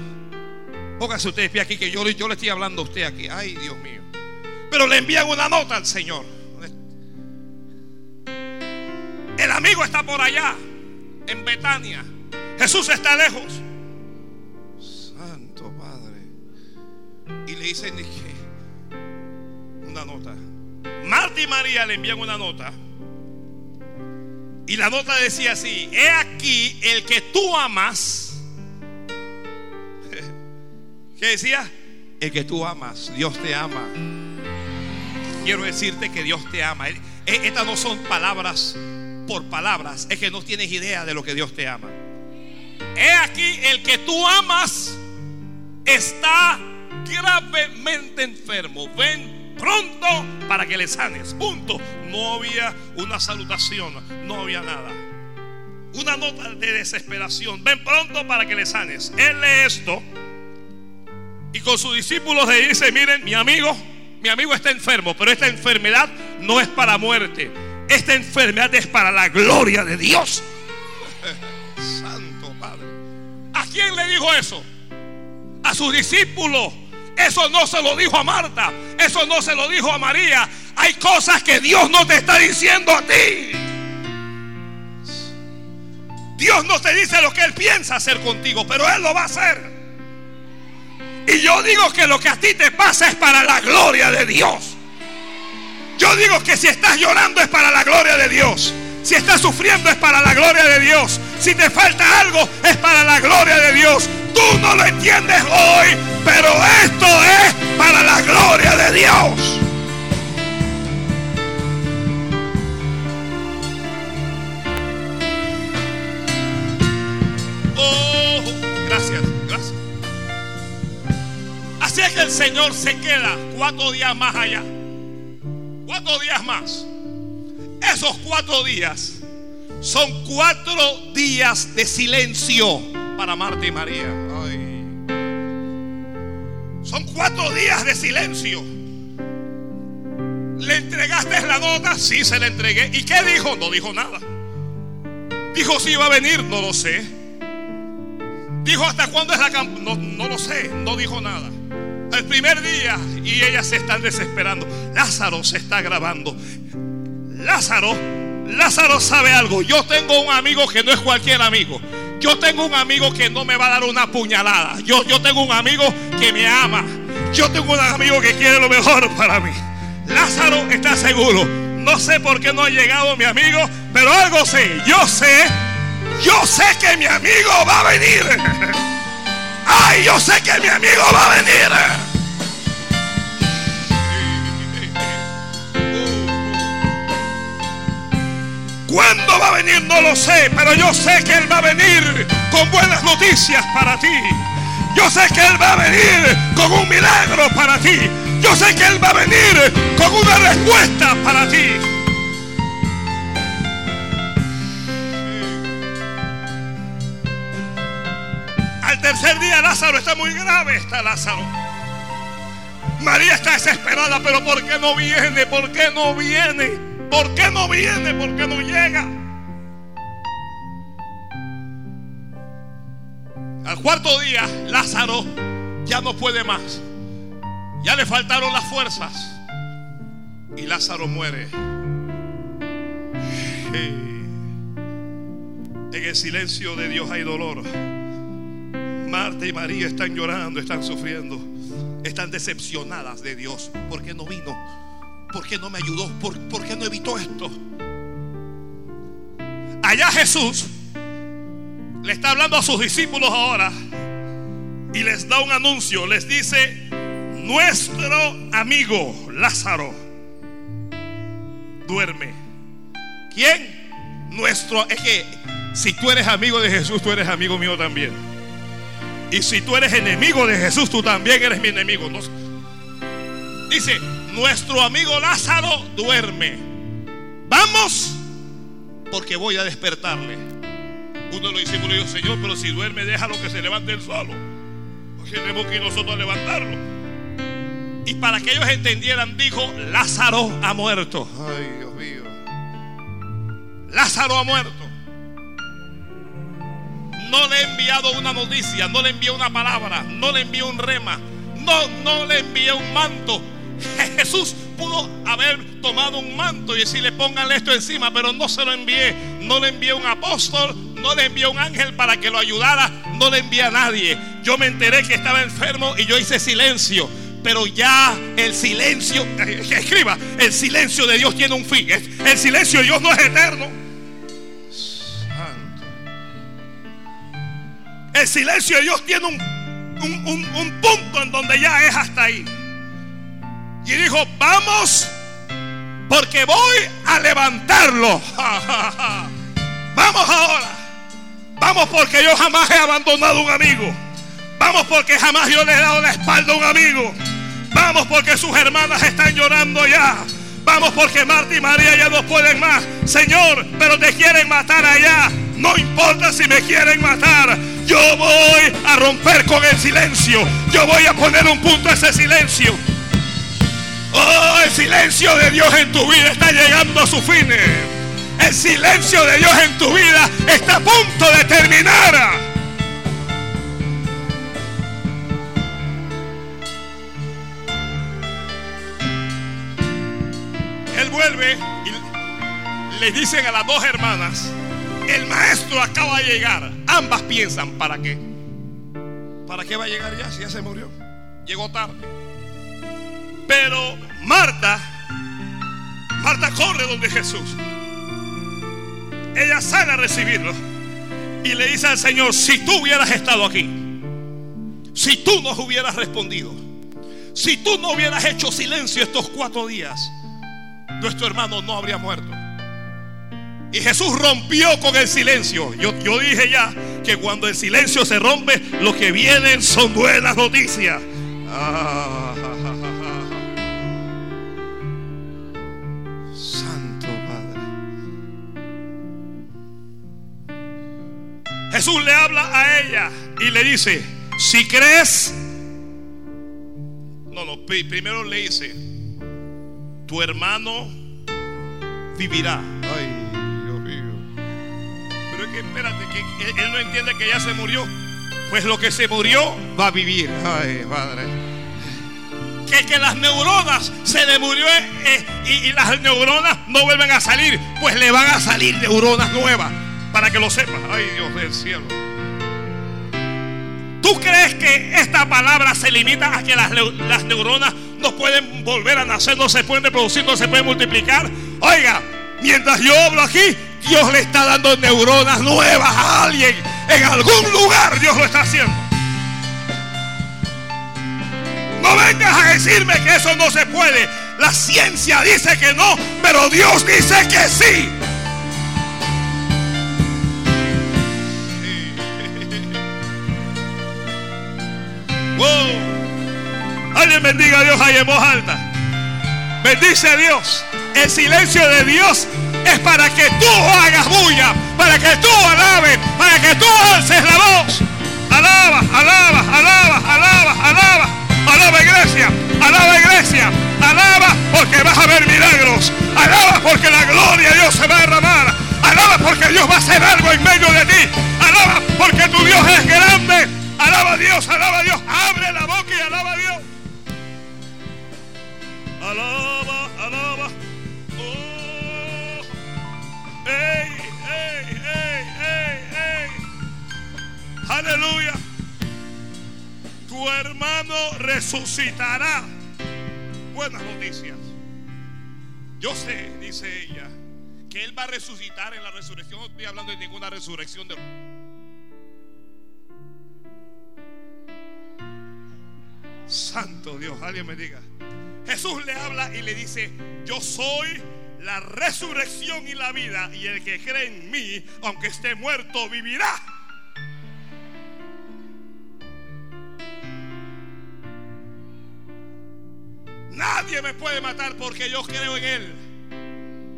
Póngase usted pie aquí que yo, yo le estoy hablando a usted aquí. Ay, Dios mío. Pero le envían una nota al Señor. El amigo está por allá, en Betania. Jesús está lejos. Santo Padre. Y le dicen una nota. Marta y María le envían una nota. Y la nota decía así, he aquí el que tú amas. ¿Qué decía? El que tú amas, Dios te ama. Quiero decirte que Dios te ama. E, estas no son palabras por palabras, es que no tienes idea de lo que Dios te ama. He aquí el que tú amas está gravemente enfermo. Ven pronto para que le sanes. Punto. No había una salutación, no había nada. Una nota de desesperación. Ven pronto para que le sanes. Él lee esto y con sus discípulos le dice, miren, mi amigo, mi amigo está enfermo, pero esta enfermedad no es para muerte. Esta enfermedad es para la gloria de Dios. Quién le dijo eso? A sus discípulos Eso no se lo dijo a Marta. Eso no se lo dijo a María. Hay cosas que Dios no te está diciendo a ti. Dios no te dice lo que Él piensa hacer contigo, pero Él lo va a hacer. Y yo digo que lo que a ti te pasa es para la gloria de Dios. Yo digo que si estás llorando es para la gloria de Dios. Si estás sufriendo es para la gloria de Dios. Si te falta algo es para la gloria de Dios. Tú no lo entiendes hoy, pero esto es para la gloria de Dios. Oh, gracias, gracias. Así es que el Señor se queda cuatro días más allá. Cuatro días más. Esos cuatro días son cuatro días de silencio para Marta y María. Son cuatro días de silencio. ¿Le entregaste la nota? Sí, se la entregué. ¿Y qué dijo? No dijo nada. Dijo si iba a venir, no lo sé. Dijo hasta cuándo es la campaña, no, no lo sé, no dijo nada. El primer día y ellas se están desesperando. Lázaro se está grabando. Lázaro, Lázaro sabe algo. Yo tengo un amigo que no es cualquier amigo. Yo tengo un amigo que no me va a dar una puñalada. Yo, yo tengo un amigo que me ama. Yo tengo un amigo que quiere lo mejor para mí. Lázaro está seguro. No sé por qué no ha llegado mi amigo, pero algo sé. Yo sé, yo sé que mi amigo va a venir. Ay, yo sé que mi amigo va a venir. ¿Cuándo va a venir? No lo sé, pero yo sé que Él va a venir con buenas noticias para ti. Yo sé que Él va a venir con un milagro para ti. Yo sé que Él va a venir con una respuesta para ti. Al tercer día Lázaro está muy grave, está Lázaro. María está desesperada, pero ¿por qué no viene? ¿Por qué no viene? ¿Por qué no viene? ¿Por qué no llega? Al cuarto día, Lázaro ya no puede más. Ya le faltaron las fuerzas. Y Lázaro muere. En el silencio de Dios hay dolor. Marta y María están llorando, están sufriendo, están decepcionadas de Dios. ¿Por qué no vino? ¿Por qué no me ayudó? ¿Por, por qué no evitó esto? Allá Jesús le está hablando a sus discípulos ahora y les da un anuncio. Les dice, nuestro amigo Lázaro duerme. ¿Quién? Nuestro. Es que si tú eres amigo de Jesús, tú eres amigo mío también. Y si tú eres enemigo de Jesús, tú también eres mi enemigo. No- Dice, nuestro amigo Lázaro duerme. Vamos, porque voy a despertarle. Uno de los discípulos dijo, Señor, pero si duerme, déjalo que se levante él solo. Porque tenemos que ir nosotros a levantarlo. Y para que ellos entendieran, dijo, Lázaro ha muerto. Ay, Dios mío. Lázaro ha muerto. No le he enviado una noticia, no le envié una palabra, no le envié un rema, no, no le envié un manto. Jesús pudo haber tomado un manto y decirle pónganle esto encima, pero no se lo envié. No le envié un apóstol, no le envié un ángel para que lo ayudara, no le envié a nadie. Yo me enteré que estaba enfermo y yo hice silencio. Pero ya el silencio, eh, escriba, el silencio de Dios tiene un fin. El silencio de Dios no es eterno. Santo. El silencio de Dios tiene un, un- un- un punto en donde ya es hasta ahí. Y dijo, vamos, porque voy a levantarlo. vamos ahora. Vamos porque yo jamás he abandonado un amigo. Vamos porque jamás yo le he dado la espalda a un amigo. Vamos porque sus hermanas están llorando ya. Vamos porque Marta y María ya no pueden más. Señor, pero te quieren matar allá. No importa si me quieren matar. Yo voy a romper con el silencio. Yo voy a poner un punto a ese silencio. Oh, el silencio de Dios en tu vida está llegando a su fin. El silencio de Dios en tu vida está a punto de terminar. Él vuelve y le dicen a las dos hermanas, el maestro acaba de llegar. Ambas piensan, ¿para qué? ¿Para qué va a llegar ya si ya se murió? Llegó tarde. Pero Marta, Marta corre donde Jesús. Ella sale a recibirlo y le dice al Señor, si tú hubieras estado aquí, si tú nos hubieras respondido, si tú no hubieras hecho silencio estos cuatro días, nuestro hermano no habría muerto. Y Jesús rompió con el silencio. Yo, yo dije ya que cuando el silencio se rompe, lo que vienen son buenas noticias. Ah, Jesús le habla a ella y le dice, si crees, no, no, primero le dice, tu hermano vivirá. Ay, Dios mío. Pero es que espérate, que él, no entiende que ya se murió. Pues lo que se murió va a vivir. Ay, Padre. Que, que las neuronas se le murió eh, y, y las neuronas no vuelven a salir. Pues le van a salir neuronas nuevas. Para que lo sepas. Ay, Dios del cielo. ¿Tú crees que esta palabra se limita a que las, las neuronas no pueden volver a nacer, no se pueden reproducir, no se pueden multiplicar? Oiga, mientras yo hablo aquí, Dios le está dando neuronas nuevas a alguien. En algún lugar Dios lo está haciendo. No vengas a decirme que eso no se puede. La ciencia dice que no, pero Dios dice que sí. Alguien bendiga a Dios ahí en voz alta. Bendice a Dios. El silencio de Dios es para que tú hagas bulla, para que tú alabes, para que tú alces la voz. Alaba, alaba, alaba, alaba, alaba. Alaba iglesia, alaba iglesia, alaba porque vas a ver milagros. Alaba porque la gloria de Dios se va a derramar. Alaba porque Dios va a hacer algo en medio de ti. Alaba porque tu Dios es grande. Resucitará. Buenas noticias. Yo sé, dice ella, que él va a resucitar en la resurrección. No estoy hablando de ninguna resurrección de Santo Dios, alguien me diga. Jesús le habla y le dice, yo soy la resurrección y la vida, y el que cree en mí, aunque esté muerto, vivirá. Nadie me puede matar porque yo creo en él.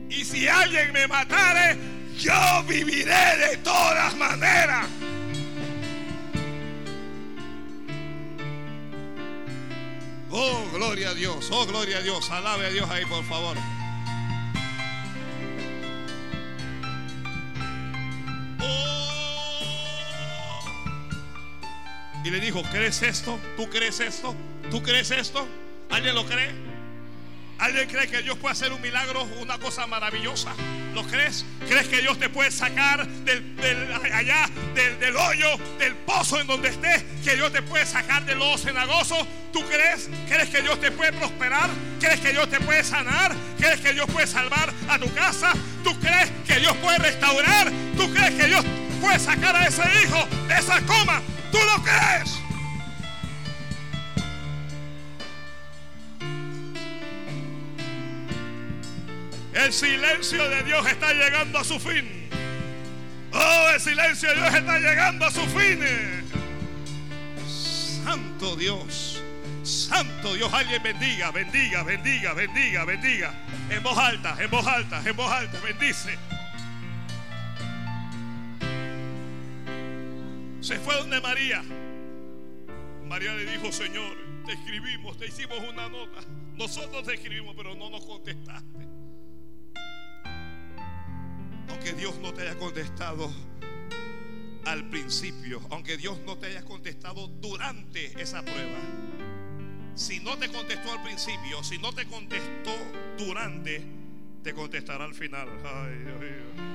Y si alguien me matare, yo viviré de todas maneras. Oh, gloria a Dios, oh, gloria a Dios. Alabe a Dios ahí, por favor. Oh. Y le dijo, ¿crees esto? ¿Tú crees esto? ¿Tú crees esto? ¿Alguien lo cree? ¿Alguien cree que Dios puede hacer un milagro, una cosa maravillosa? ¿Lo crees? ¿Crees que Dios te puede sacar del, allá, del, del hoyo, del pozo en donde estés? ¿Que Dios te puede sacar del lodo cenagoso? ¿Tú crees? ¿Crees que Dios te puede prosperar? ¿Crees que Dios te puede sanar? ¿Crees que Dios puede salvar a tu casa? ¿Tú crees que Dios puede restaurar? ¿Tú crees que Dios puede sacar a ese hijo de esa coma? ¿Tú lo crees? El silencio de Dios está llegando a su fin. Oh, el silencio de Dios está llegando a su fin. Santo Dios. Santo Dios. Alguien bendiga, bendiga, bendiga, bendiga, bendiga. En voz alta, en voz alta, en voz alta. Bendice. Se fue donde María. María le dijo, Señor, te escribimos, te hicimos una nota. Nosotros te escribimos, pero no nos contestaste. Aunque Dios no te haya contestado al principio, aunque Dios no te haya contestado durante esa prueba, si no te contestó al principio, si no te contestó durante, te contestará al final. Ay, Dios mío.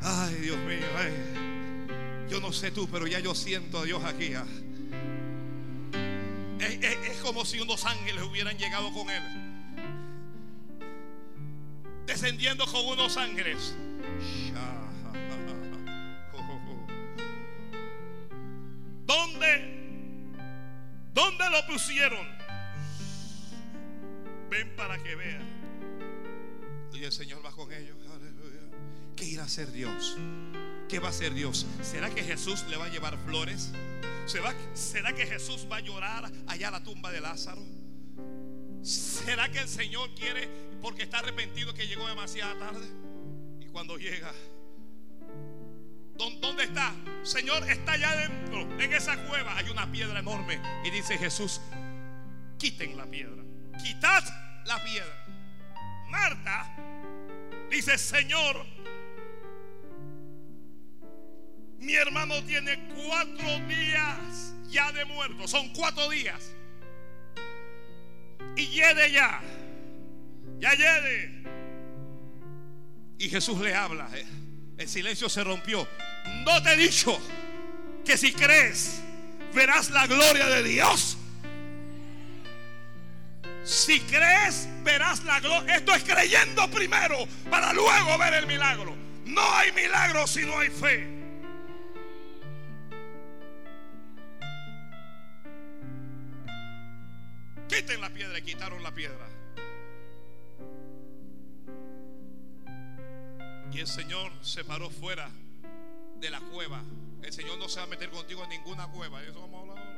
Ay, Dios mío. Yo no sé tú, pero ya yo siento a Dios aquí. Ah. Es, como si unos ángeles hubieran llegado con él. Descendiendo con unos ángeles. ¿Dónde? ¿Dónde lo pusieron? Ven para que vean. Y el Señor va con ellos. ¿Qué irá a hacer Dios? ¿Qué va a hacer Dios? ¿Será que Jesús le va a llevar flores? ¿Será, que Jesús va a llorar allá a la tumba de Lázaro? ¿Será que el Señor quiere, porque está arrepentido que llegó demasiado tarde? Y cuando llega, ¿dónde está? Señor, está allá adentro, en esa cueva. Hay una piedra enorme. Y dice Jesús, quiten la piedra. Quitad la piedra. Marta dice, Señor, mi hermano tiene cuatro días ya de muerto. Son cuatro días. Y yede ya. Ya yede. Y Jesús le habla. Eh. El silencio se rompió. No te he dicho que si crees verás la gloria de Dios. Si crees verás la gloria. Esto es creyendo primero para luego ver el milagro. No hay milagro si no hay fe. Quiten la piedra y quitaron la piedra. Y el Señor se paró fuera de la cueva. El Señor no se va a meter contigo en ninguna cueva. Eso vamos a hablar ahora.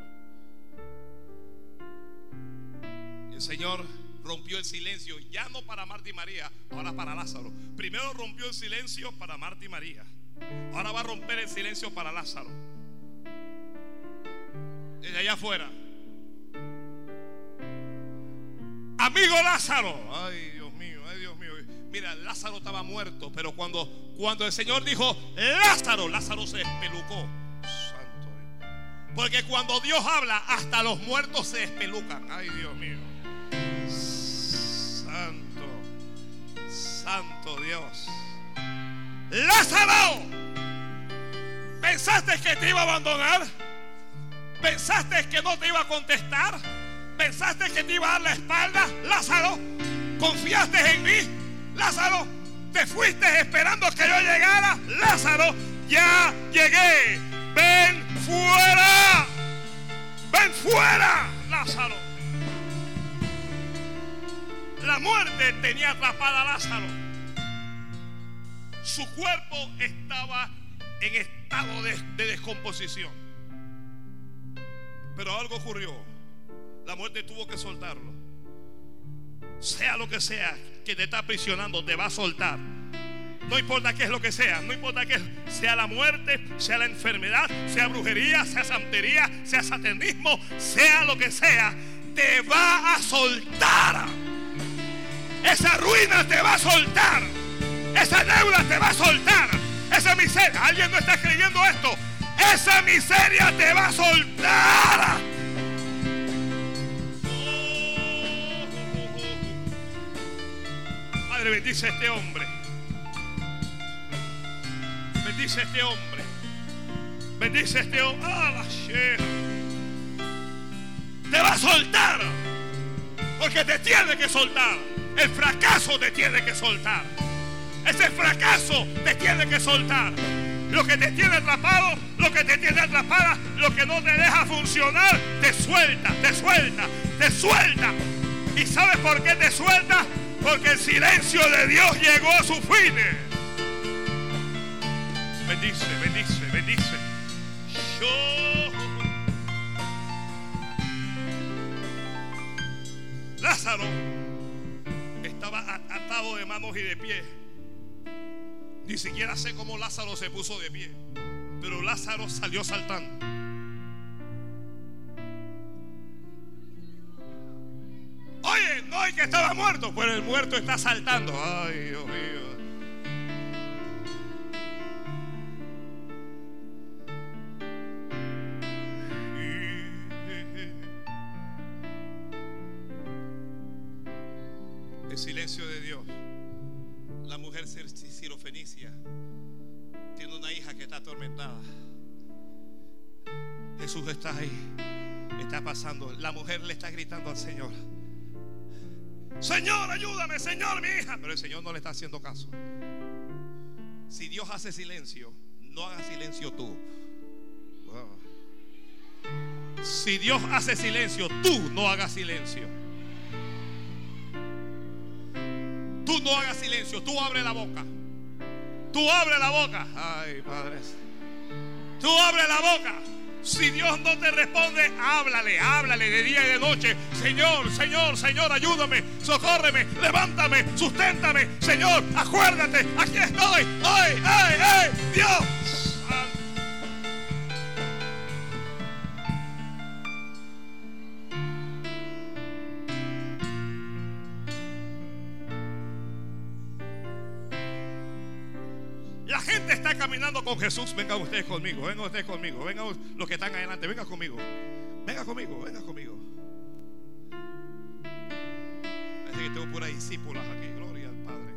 El Señor rompió el silencio, ya no para Marta y María, ahora para Lázaro. Primero rompió el silencio para Marta y María. Ahora va a romper el silencio para Lázaro. Desde allá afuera. Amigo Lázaro. Ay, Dios mío, ay, Dios mío. Mira, Lázaro estaba muerto, pero cuando, cuando el Señor dijo, Lázaro, Lázaro se espelucó. Santo Dios. Porque cuando Dios habla, hasta los muertos se espelucan. Ay, Dios mío. Santo, Santo Dios. Lázaro, ¿pensaste que te iba a abandonar? ¿Pensaste que no te iba a contestar? ¿Pensaste que te iba a dar la espalda, Lázaro? ¿Confiaste en mí, Lázaro? ¿Te fuiste esperando que yo llegara, Lázaro? Ya llegué. Ven fuera. Ven fuera, Lázaro. La muerte tenía atrapada a Lázaro. Su cuerpo estaba en estado de, de descomposición. Pero algo ocurrió la muerte tuvo que soltarlo. Sea lo que sea que te está aprisionando, te va a soltar. No importa qué es lo que sea, no importa que sea la muerte, sea la enfermedad, sea brujería, sea santería, sea satanismo, sea lo que sea, te va a soltar. Esa ruina te va a soltar. Esa deuda te va a soltar. Esa miseria, alguien no está creyendo esto. Esa miseria te va a soltar. Bendice a este hombre. Bendice a este hombre. Bendice a este hombre. Ah, te va a soltar. Porque te tiene que soltar. El fracaso te tiene que soltar. Ese fracaso te tiene que soltar. Lo que te tiene atrapado, lo que te tiene atrapada, lo que no te deja funcionar, te suelta, te suelta, te suelta. ¿Y sabes por qué te suelta? Porque el silencio de Dios llegó a su fin. Bendice, bendice, bendice. Lázaro estaba atado de manos y de pies. Ni siquiera sé cómo Lázaro se puso de pie. Pero Lázaro salió saltando. Oye, no hay que estaba muerto, pero el muerto está saltando. Ay, Dios mío. El silencio de Dios. La mujer sirofenicia tiene una hija que está atormentada. Jesús está ahí. Está pasando. La mujer le está gritando al Señor. Señor, ayúdame, Señor, mi hija. Pero el Señor no le está haciendo caso. Si Dios hace silencio, no haga silencio tú. Si Dios hace silencio, tú no hagas silencio. Tú no hagas silencio, tú abre la boca. Tú abre la boca. Ay, padres. Tú abre la boca. Si Dios no te responde, háblale, háblale de día y de noche. Señor, Señor, Señor, ayúdame, socórreme, levántame, susténtame. Señor, acuérdate, aquí estoy. Ay, ay, ay, Dios. Jesús. Vengan ustedes conmigo, vengan ustedes conmigo, vengan los que están adelante, vengan conmigo. Venga conmigo, venga conmigo. Parece que tengo puras discípulas aquí, gloria al Padre.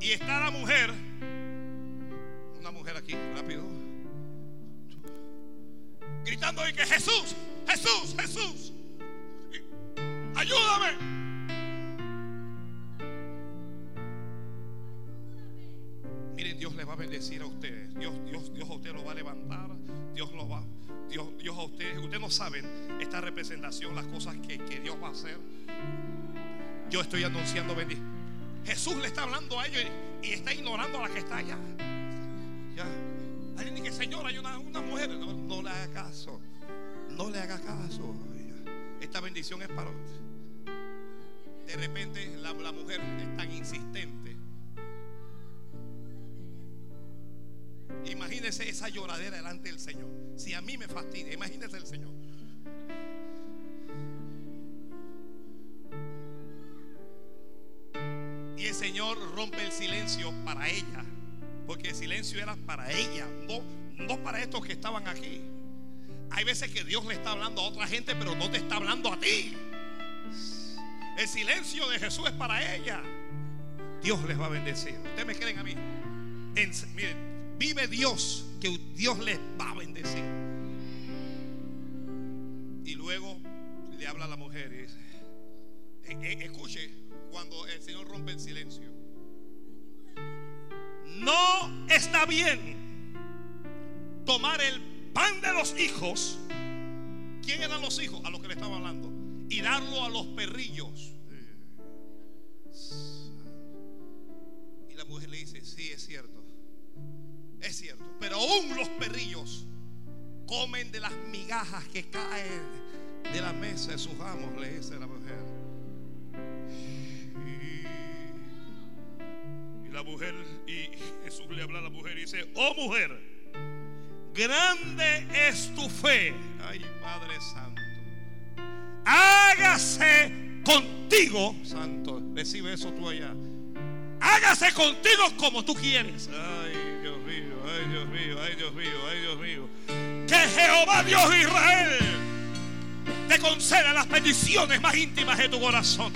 Y está la mujer, una mujer aquí, rápido, gritando y que Jesús, Jesús, Jesús, ayúdame. Va a bendecir a ustedes. Dios, Dios, Dios a usted lo va a levantar. Dios lo va. Dios, Dios a ustedes. Ustedes no saben esta representación, las cosas que, que Dios va a hacer. Yo estoy anunciando bendición. Jesús le está hablando a ellos y, está ignorando a la que está allá. Ya. Alguien dice, Señor, hay una, una mujer. No, no, le haga caso. No le haga caso. Esta bendición es para usted. De repente la, la mujer es tan insistente Imagínese esa lloradera delante del Señor. Si a mí me fastidia, imagínese el Señor. Y el Señor rompe el silencio para ella. Porque el silencio era para ella, no, no para estos que estaban aquí. Hay veces que Dios le está hablando a otra gente, pero no te está hablando a ti. El silencio de Jesús es para ella. Dios les va a bendecir. Ustedes me creen a mí. miren, vive Dios, que Dios les va a bendecir. Y luego le habla a la mujer y dice, e, e, escuche cuando el Señor rompe el silencio. No está bien tomar el pan de los hijos. ¿Quién eran los hijos? A los que le estaba hablando. Y darlo a los perrillos. Y la mujer le dice, sí, es cierto. Es cierto. Pero aún los perrillos comen de las migajas que caen de la mesa de sus amos, le dice la mujer. Y, la mujer, y Jesús le habla a la mujer y dice, oh mujer, grande es tu fe. Ay, Padre Santo. Hágase contigo, Santo. Recibe eso tú allá. Hágase contigo como tú quieres. Ay ay Dios mío, ay Dios mío, ay Dios mío. Que Jehová Dios de Israel te conceda las bendiciones más íntimas de tu corazón.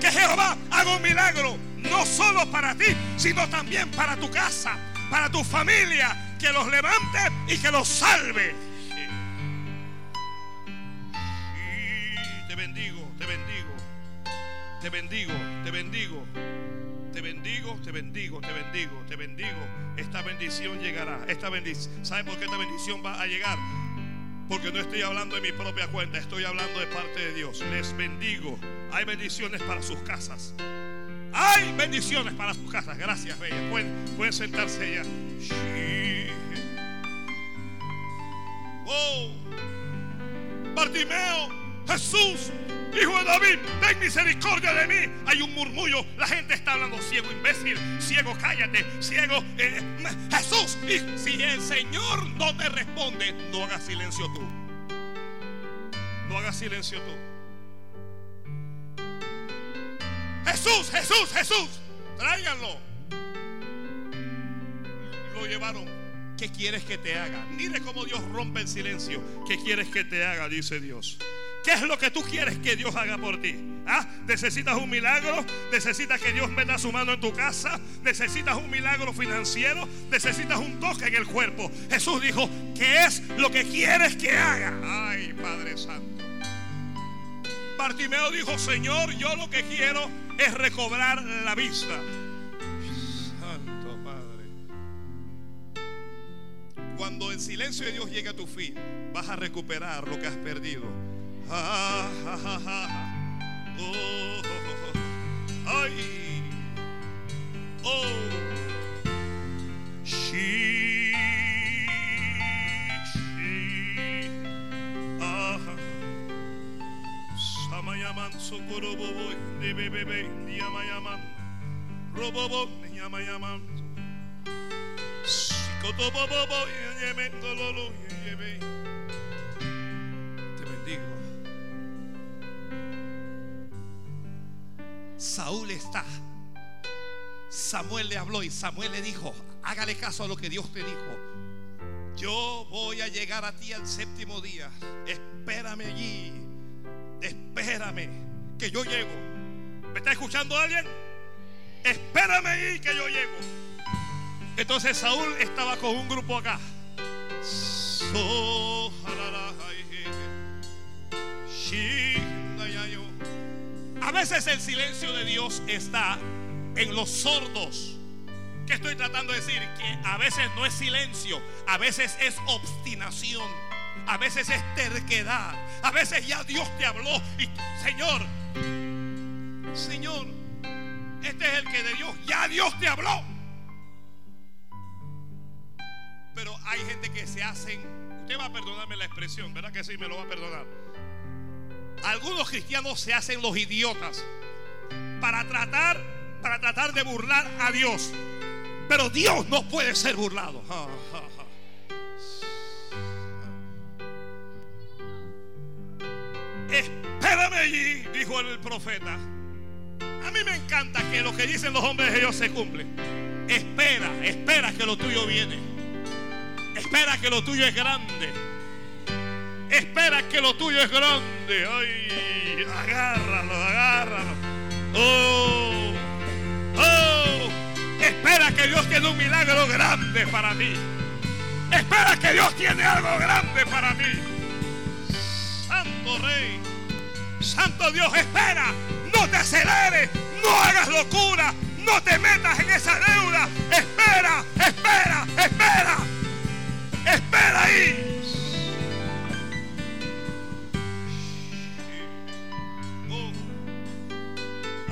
Que Jehová haga un milagro, no solo para ti, sino también para tu casa, para tu familia. Que los levante y que los salve. Y te bendigo, te bendigo, te bendigo, te bendigo. Te bendigo, te bendigo, te bendigo, te bendigo. Esta bendición llegará. Esta. ¿Sabe por qué esta bendición va a llegar? Porque no estoy hablando de mi propia cuenta, estoy hablando de parte de Dios. Les bendigo. Hay bendiciones para sus casas. Hay bendiciones para sus casas. Gracias, Bella. Pueden, pueden sentarse ya. Oh, Bartimeo, Jesús, Hijo de David, ten misericordia de mí. Hay un murmullo. La gente está hablando ciego, imbécil. Ciego, cállate. Ciego, eh, Jesús. Si el Señor no te responde, no hagas silencio tú. No hagas silencio tú. Jesús, Jesús, Jesús. Tráiganlo. Lo llevaron. ¿Qué quieres que te haga? Mire cómo Dios rompe el silencio. ¿Qué quieres que te haga? Dice Dios. ¿Qué es lo que tú quieres que Dios haga por ti? ¿Ah? ¿Necesitas un milagro? ¿Necesitas que Dios meta su mano en tu casa? ¿Necesitas un milagro financiero? ¿Necesitas un toque en el cuerpo? Jesús dijo, ¿qué es lo que quieres que haga? Ay, Padre Santo. Bartimeo dijo, Señor, yo lo que quiero es recobrar la vista. Santo Padre. Cuando el silencio de Dios llegue a tu fin, vas a recuperar lo que has perdido. Ah, ah, ah, oh, oh, she, she, ah, samayaman sokoroboboy, de bebebe, yamayaman, robobo, yamayaman, sikotobobobo, yemendololo, yebe. Te Saúl está. Samuel le habló y Samuel le dijo, hágale caso a lo que Dios te dijo. Yo voy a llegar a ti al séptimo día. Espérame allí. Espérame que yo llego. ¿Me está escuchando alguien? Espérame allí que yo llego. Entonces Saúl estaba con un grupo acá. So, A veces el silencio de Dios está en los sordos. ¿Qué estoy tratando de decir? Que a veces no es silencio, a veces es obstinación, a veces es terquedad, a veces ya Dios te habló y Señor, Señor, este es el que de Dios, ya Dios te habló. Pero hay gente que se hacen, usted va a perdonarme la expresión, ¿verdad que sí? Me lo va a perdonar. Algunos cristianos se hacen los idiotas para tratar, para tratar de burlar a Dios. Pero Dios no puede ser burlado. Espérame allí, dijo el profeta. A mí me encanta que lo que dicen los hombres de Dios se cumple. Espera, espera que lo tuyo viene. Espera que lo tuyo es grande. Espera que lo tuyo es grande. Ay, agárralo, agárralo. Oh, oh. Espera que Dios tiene un milagro grande para ti. Espera que Dios tiene algo grande para ti. Santo Rey. Santo Dios, espera. No te aceleres. No hagas locura. No te metas en esa deuda. Espera, espera, espera. Espera ahí.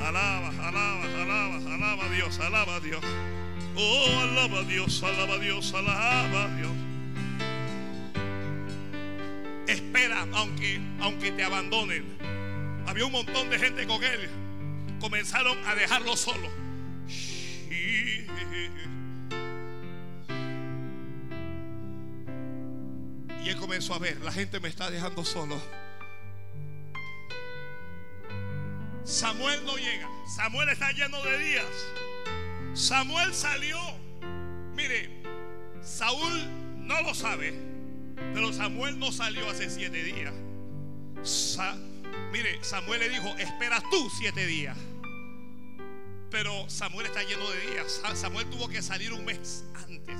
Alaba, alaba, alaba, alaba a Dios, alaba a Dios. Oh, alaba a Dios, alaba a Dios, alaba a Dios. Espera, aunque, aunque te abandonen. Había un montón de gente con él. Comenzaron a dejarlo solo. Y él comenzó a ver, la gente me está dejando solo. Samuel no llega. Samuel está lleno de días. Samuel salió. Mire, Saúl no lo sabe, pero Samuel no salió hace siete días. mire, Samuel le dijo, espera tú siete días. Pero Samuel está lleno de días. Samuel tuvo que salir un mes antes.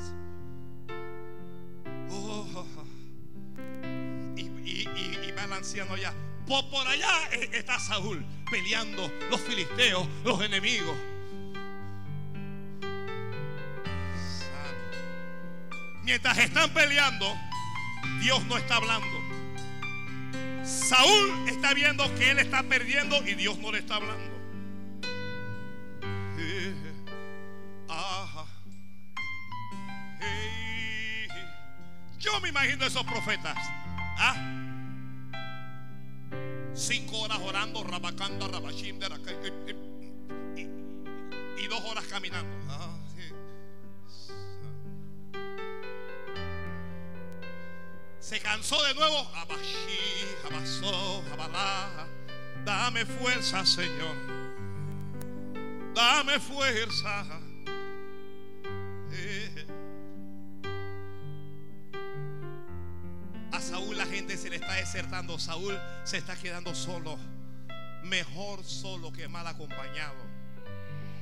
Oh, y, y va el anciano allá. Por, allá está Saúl peleando los filisteos, los enemigos. Mientras están peleando, Dios no está hablando. Saúl está viendo que él está perdiendo y Dios no le está hablando. Yo me imagino esos profetas. ¿Ah? Cinco horas orando, rabacanda, rabashim, y, y dos horas caminando. Ah, Se cansó de nuevo. Abashi, abasó, abalá. Dame fuerza, Señor. Dame fuerza. Se le está desertando. Saúl se está quedando solo. Mejor solo que mal acompañado.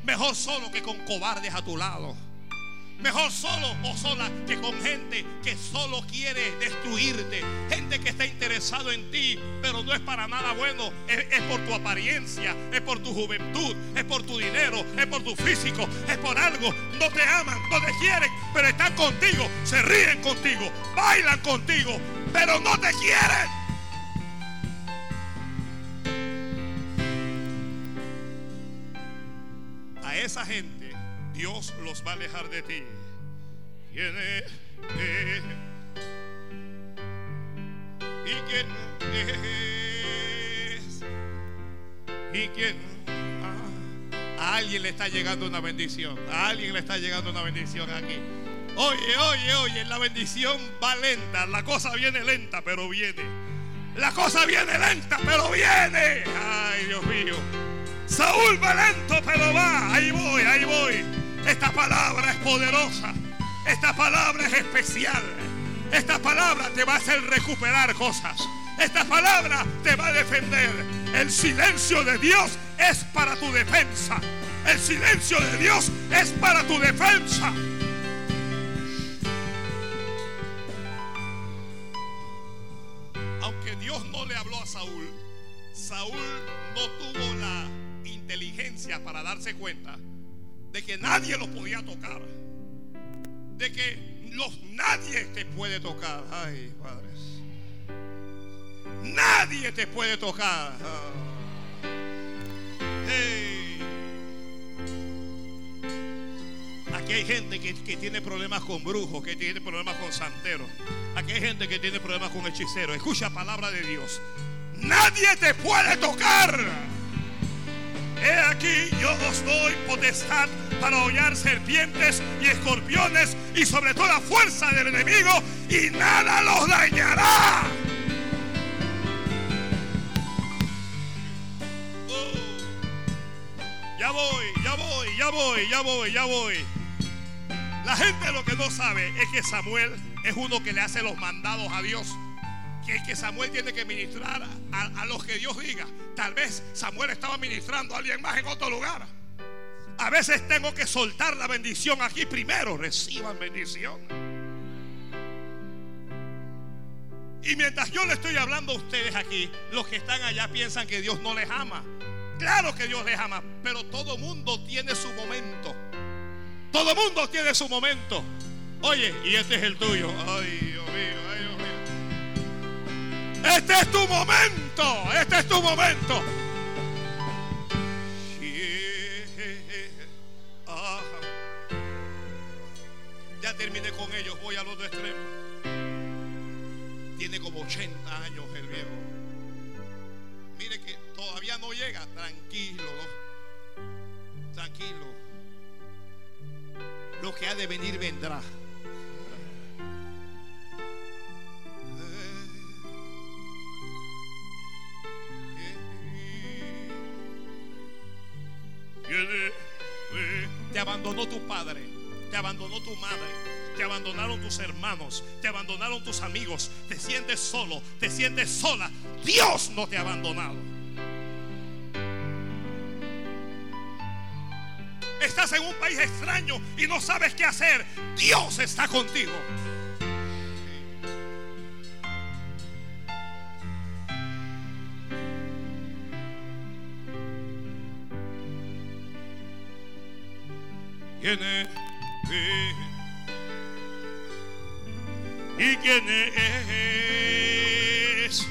Mejor solo que con cobardes a tu lado. Mejor solo o sola que con gente que solo quiere destruirte. Gente que está interesado en ti, pero no es para nada bueno. Es, es, por tu apariencia, es por tu juventud, es por tu dinero, es por tu físico, es por algo. No te aman, no te quieren, pero están contigo, se ríen contigo, bailan contigo, pero no te quieren. A esa gente Dios los va a alejar de ti. ¿Quién es? ¿Y quién es? ¿Y quién? Ah, a alguien le está llegando una bendición. A alguien le está llegando una bendición aquí. Oye, oye, oye, la bendición va lenta. La cosa viene lenta, pero viene. La cosa viene lenta, pero viene. Ay, Dios mío. Saúl va lento, pero va. Ahí voy, ahí voy. Esta palabra es poderosa. Esta palabra es especial. Esta palabra te va a hacer recuperar cosas. Esta palabra te va a defender. El silencio de Dios es para tu defensa. El silencio de Dios es para tu defensa. No le habló a Saúl, Saúl no tuvo la inteligencia para darse cuenta de que nadie lo podía tocar. De que los, nadie te puede tocar. Ay, padres. Nadie te puede tocar. Aquí hay gente que, que, tiene problemas con brujos, que tiene problemas con santeros. Aquí hay gente que tiene problemas con hechiceros. Escucha palabra de Dios. Nadie te puede tocar. He aquí yo os doy potestad para hollar serpientes y escorpiones y sobre toda fuerza del enemigo y nada los dañará. Oh. Ya voy, ya voy, ya voy, ya voy, ya voy. La gente lo que no sabe es que Samuel es uno que le hace los mandados a Dios que, que Samuel tiene que ministrar a, a, los que Dios diga. Tal vez Samuel estaba ministrando a alguien más en otro lugar. A veces tengo que soltar la bendición aquí primero. Reciban bendición. Y mientras yo le estoy hablando a ustedes aquí, los que están allá piensan que Dios no les ama. Claro que Dios les ama, pero todo mundo tiene su momento. Todo mundo tiene su momento. Oye, y este es el tuyo. Ay, Dios mío, ay, Dios mío. Este es tu momento. Este es tu momento. Ya terminé con ellos. Voy al otro extremo. Tiene como 80 años el viejo. Mire que todavía no llega. Tranquilo. Tranquilo. Lo que ha de venir vendrá. Te abandonó tu padre, te abandonó tu madre, te abandonaron tus hermanos, te abandonaron tus amigos, te sientes solo, te sientes sola. Dios no te ha abandonado. Estás en un país extraño y no sabes qué hacer. Dios está contigo. ¿Quién es? ¿Y quién es?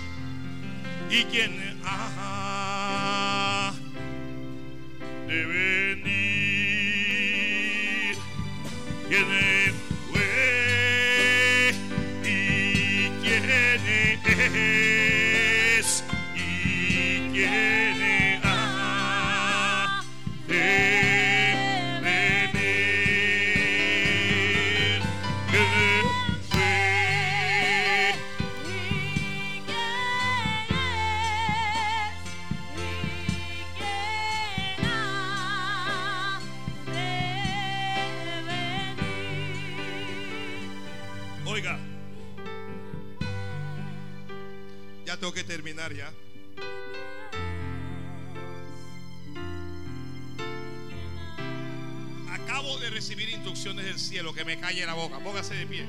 ¿Y quién ha de venir? ¿Quién es? ¿Y quién es? ¿Y quién tengo que terminar ya. Acabo de recibir instrucciones del cielo que me calle la boca. Póngase de pie.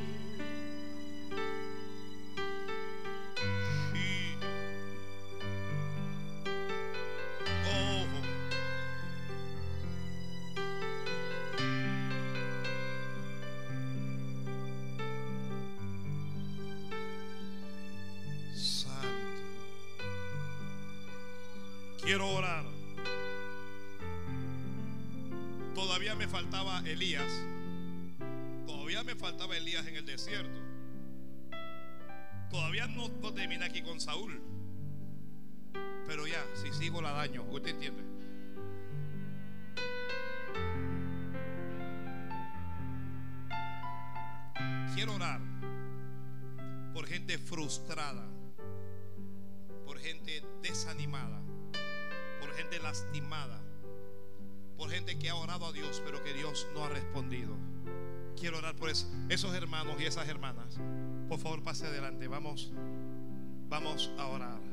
Vamos, a orar.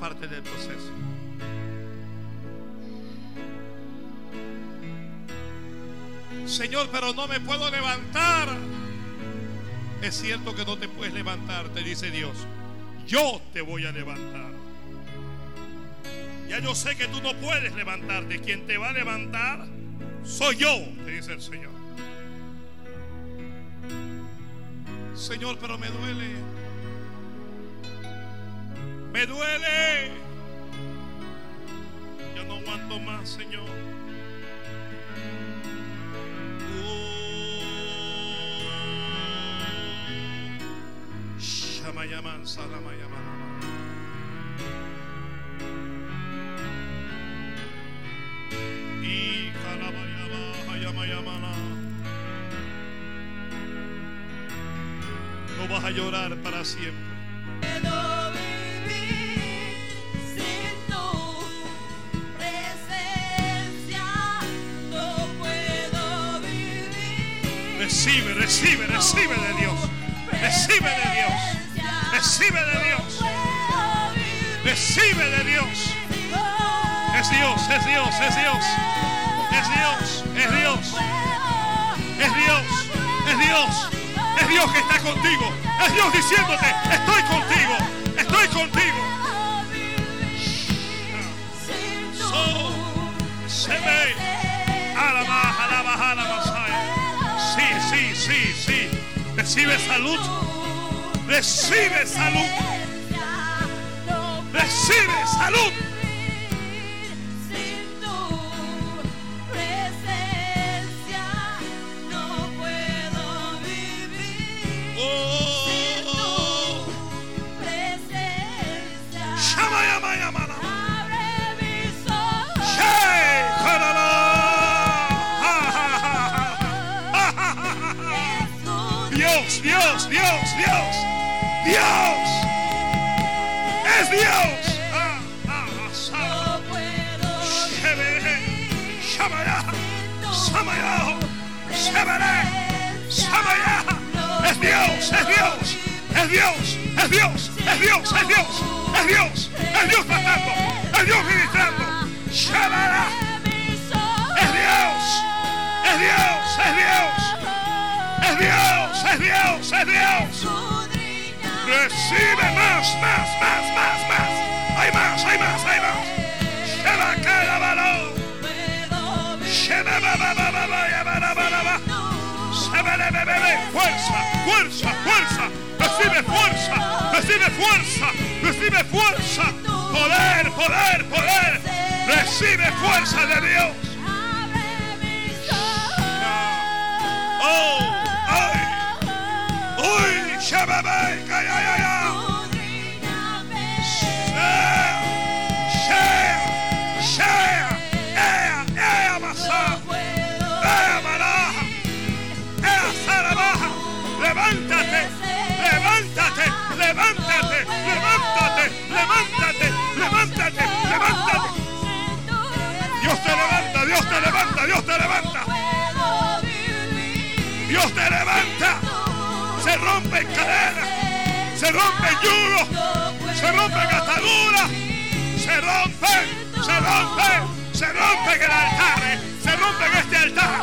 Parte del proceso. Señor, pero no me puedo levantar. Es cierto que no te puedes levantar, te dice Dios. Yo te voy a levantar. Ya yo sé que tú no puedes levantarte. Quien te va a levantar soy yo, te dice el Señor. Señor, pero me duele. Me duele. Yo no aguanto más, Señor. Shamayaman, Salamayaman. Y Kalabayaba, Hayamayamana. No vas a llorar para siempre. Recibe, recibe, recibe de Dios. Recibe de Dios. Recibe de Dios. Recibe de Dios. Es Dios, es Dios, es Dios. Es Dios, es Dios. Es Dios, es Dios. Es Dios que está contigo. Es Dios diciéndote, estoy contigo. Estoy contigo. Recibe salud. Recibe salud. Recibe salud. Es Dios, es Dios, es Dios, es Dios. Es Dios, es Dios tratando. Es Dios ministrando. Shabara. Es Dios. Es Dios, es Dios. Es Dios, es Dios, es Dios. Recibe más, más, más, más, más. Hay más, hay más, hay más. Sheba cada balón. Sheba ba ba ba ba ba ya ba ba ba ba. Sheba le be be be. Fuerza, fuerza, fuerza. Recibe fuerza, recibe fuerza, recibe fuerza. Poder, poder, poder. Recibe fuerza de Dios. Oh, ay. Uy, se rompen yulos, se rompen ataduras, se rompen, se rompen, se rompen el altar, eh, se rompen este altar,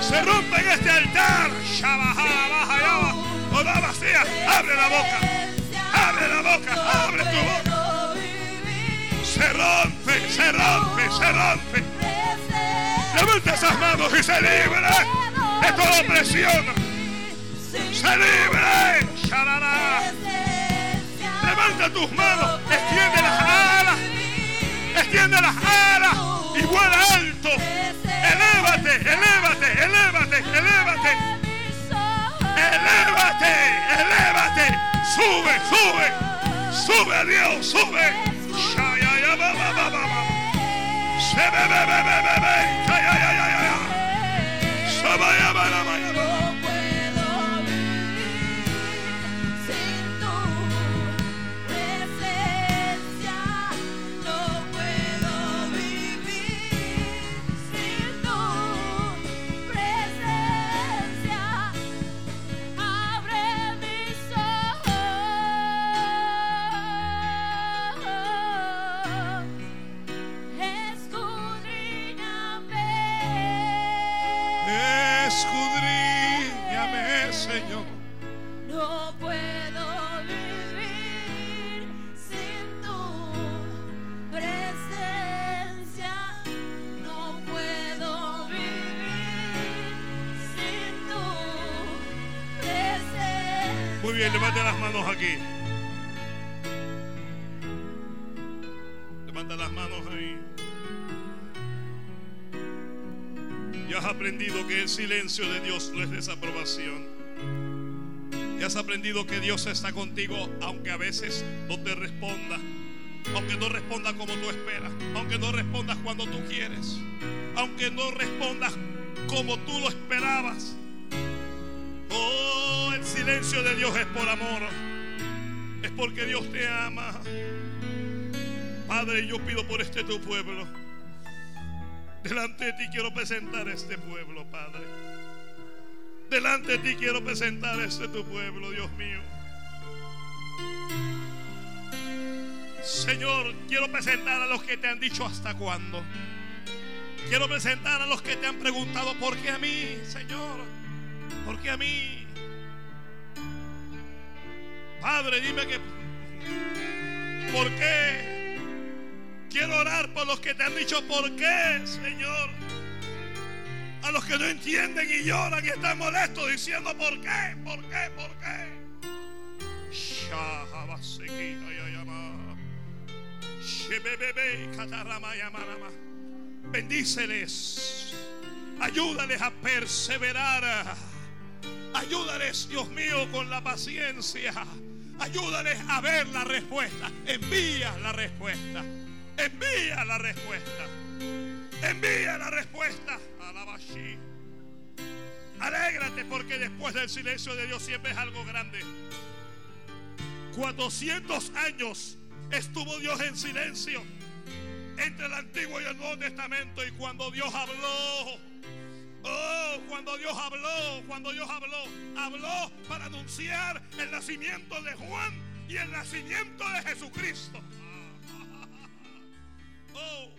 se rompen este altar. Yaba, oda vacía, abre la boca, abre la boca, abre tu boca. Se rompe, se rompe, se rompe. Levanta esas manos y se libre de toda opresión. Se libre. Levanta tus manos, extiende las alas, extiende las alas y vuela alto. Elévate, elévate, elévate, elévate, elévate, elévate. Sube, sube, sube Dios, sube. Se Muy bien, levante las manos aquí. Levanta las manos ahí. Y has aprendido que el silencio de Dios no es desaprobación. Y has aprendido que Dios está contigo aunque a veces no te responda. Aunque no responda como tú esperas. Aunque no respondas cuando tú quieres. Aunque no respondas como tú lo esperabas. Silencio de Dios es por amor. Es porque Dios te ama. Padre, yo pido por este tu pueblo. Delante de ti quiero presentar este pueblo, Padre. Delante de ti quiero presentar este tu pueblo, Dios mío. Señor, quiero presentar a los que te han dicho hasta cuándo. Quiero presentar a los que te han preguntado por qué a mí, Señor. ¿Por qué a mí? Padre, dime que... ¿Por qué? Quiero orar por los que te han dicho por qué, Señor. A los que no entienden y lloran y están molestos diciendo por qué, por qué, por qué. Bendíceles. Ayúdales a perseverar. Ayúdales, Dios mío, con la paciencia. Ayúdales a ver la respuesta. Envía la respuesta. Envía la respuesta. Envía la respuesta. Alabashi. Alégrate porque después del silencio de Dios siempre es algo grande. 400 años estuvo Dios en silencio entre el Antiguo y el Nuevo Testamento y cuando Dios habló, oh, cuando Dios habló, cuando Dios habló, habló para anunciar el nacimiento de Juan y el nacimiento de Jesucristo. Oh,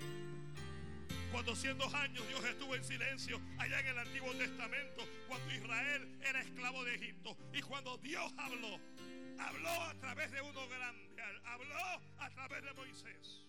400 años Dios estuvo en silencio allá en el Antiguo Testamento cuando Israel era esclavo de Egipto y cuando Dios habló, habló a través de uno grande, habló a través de Moisés.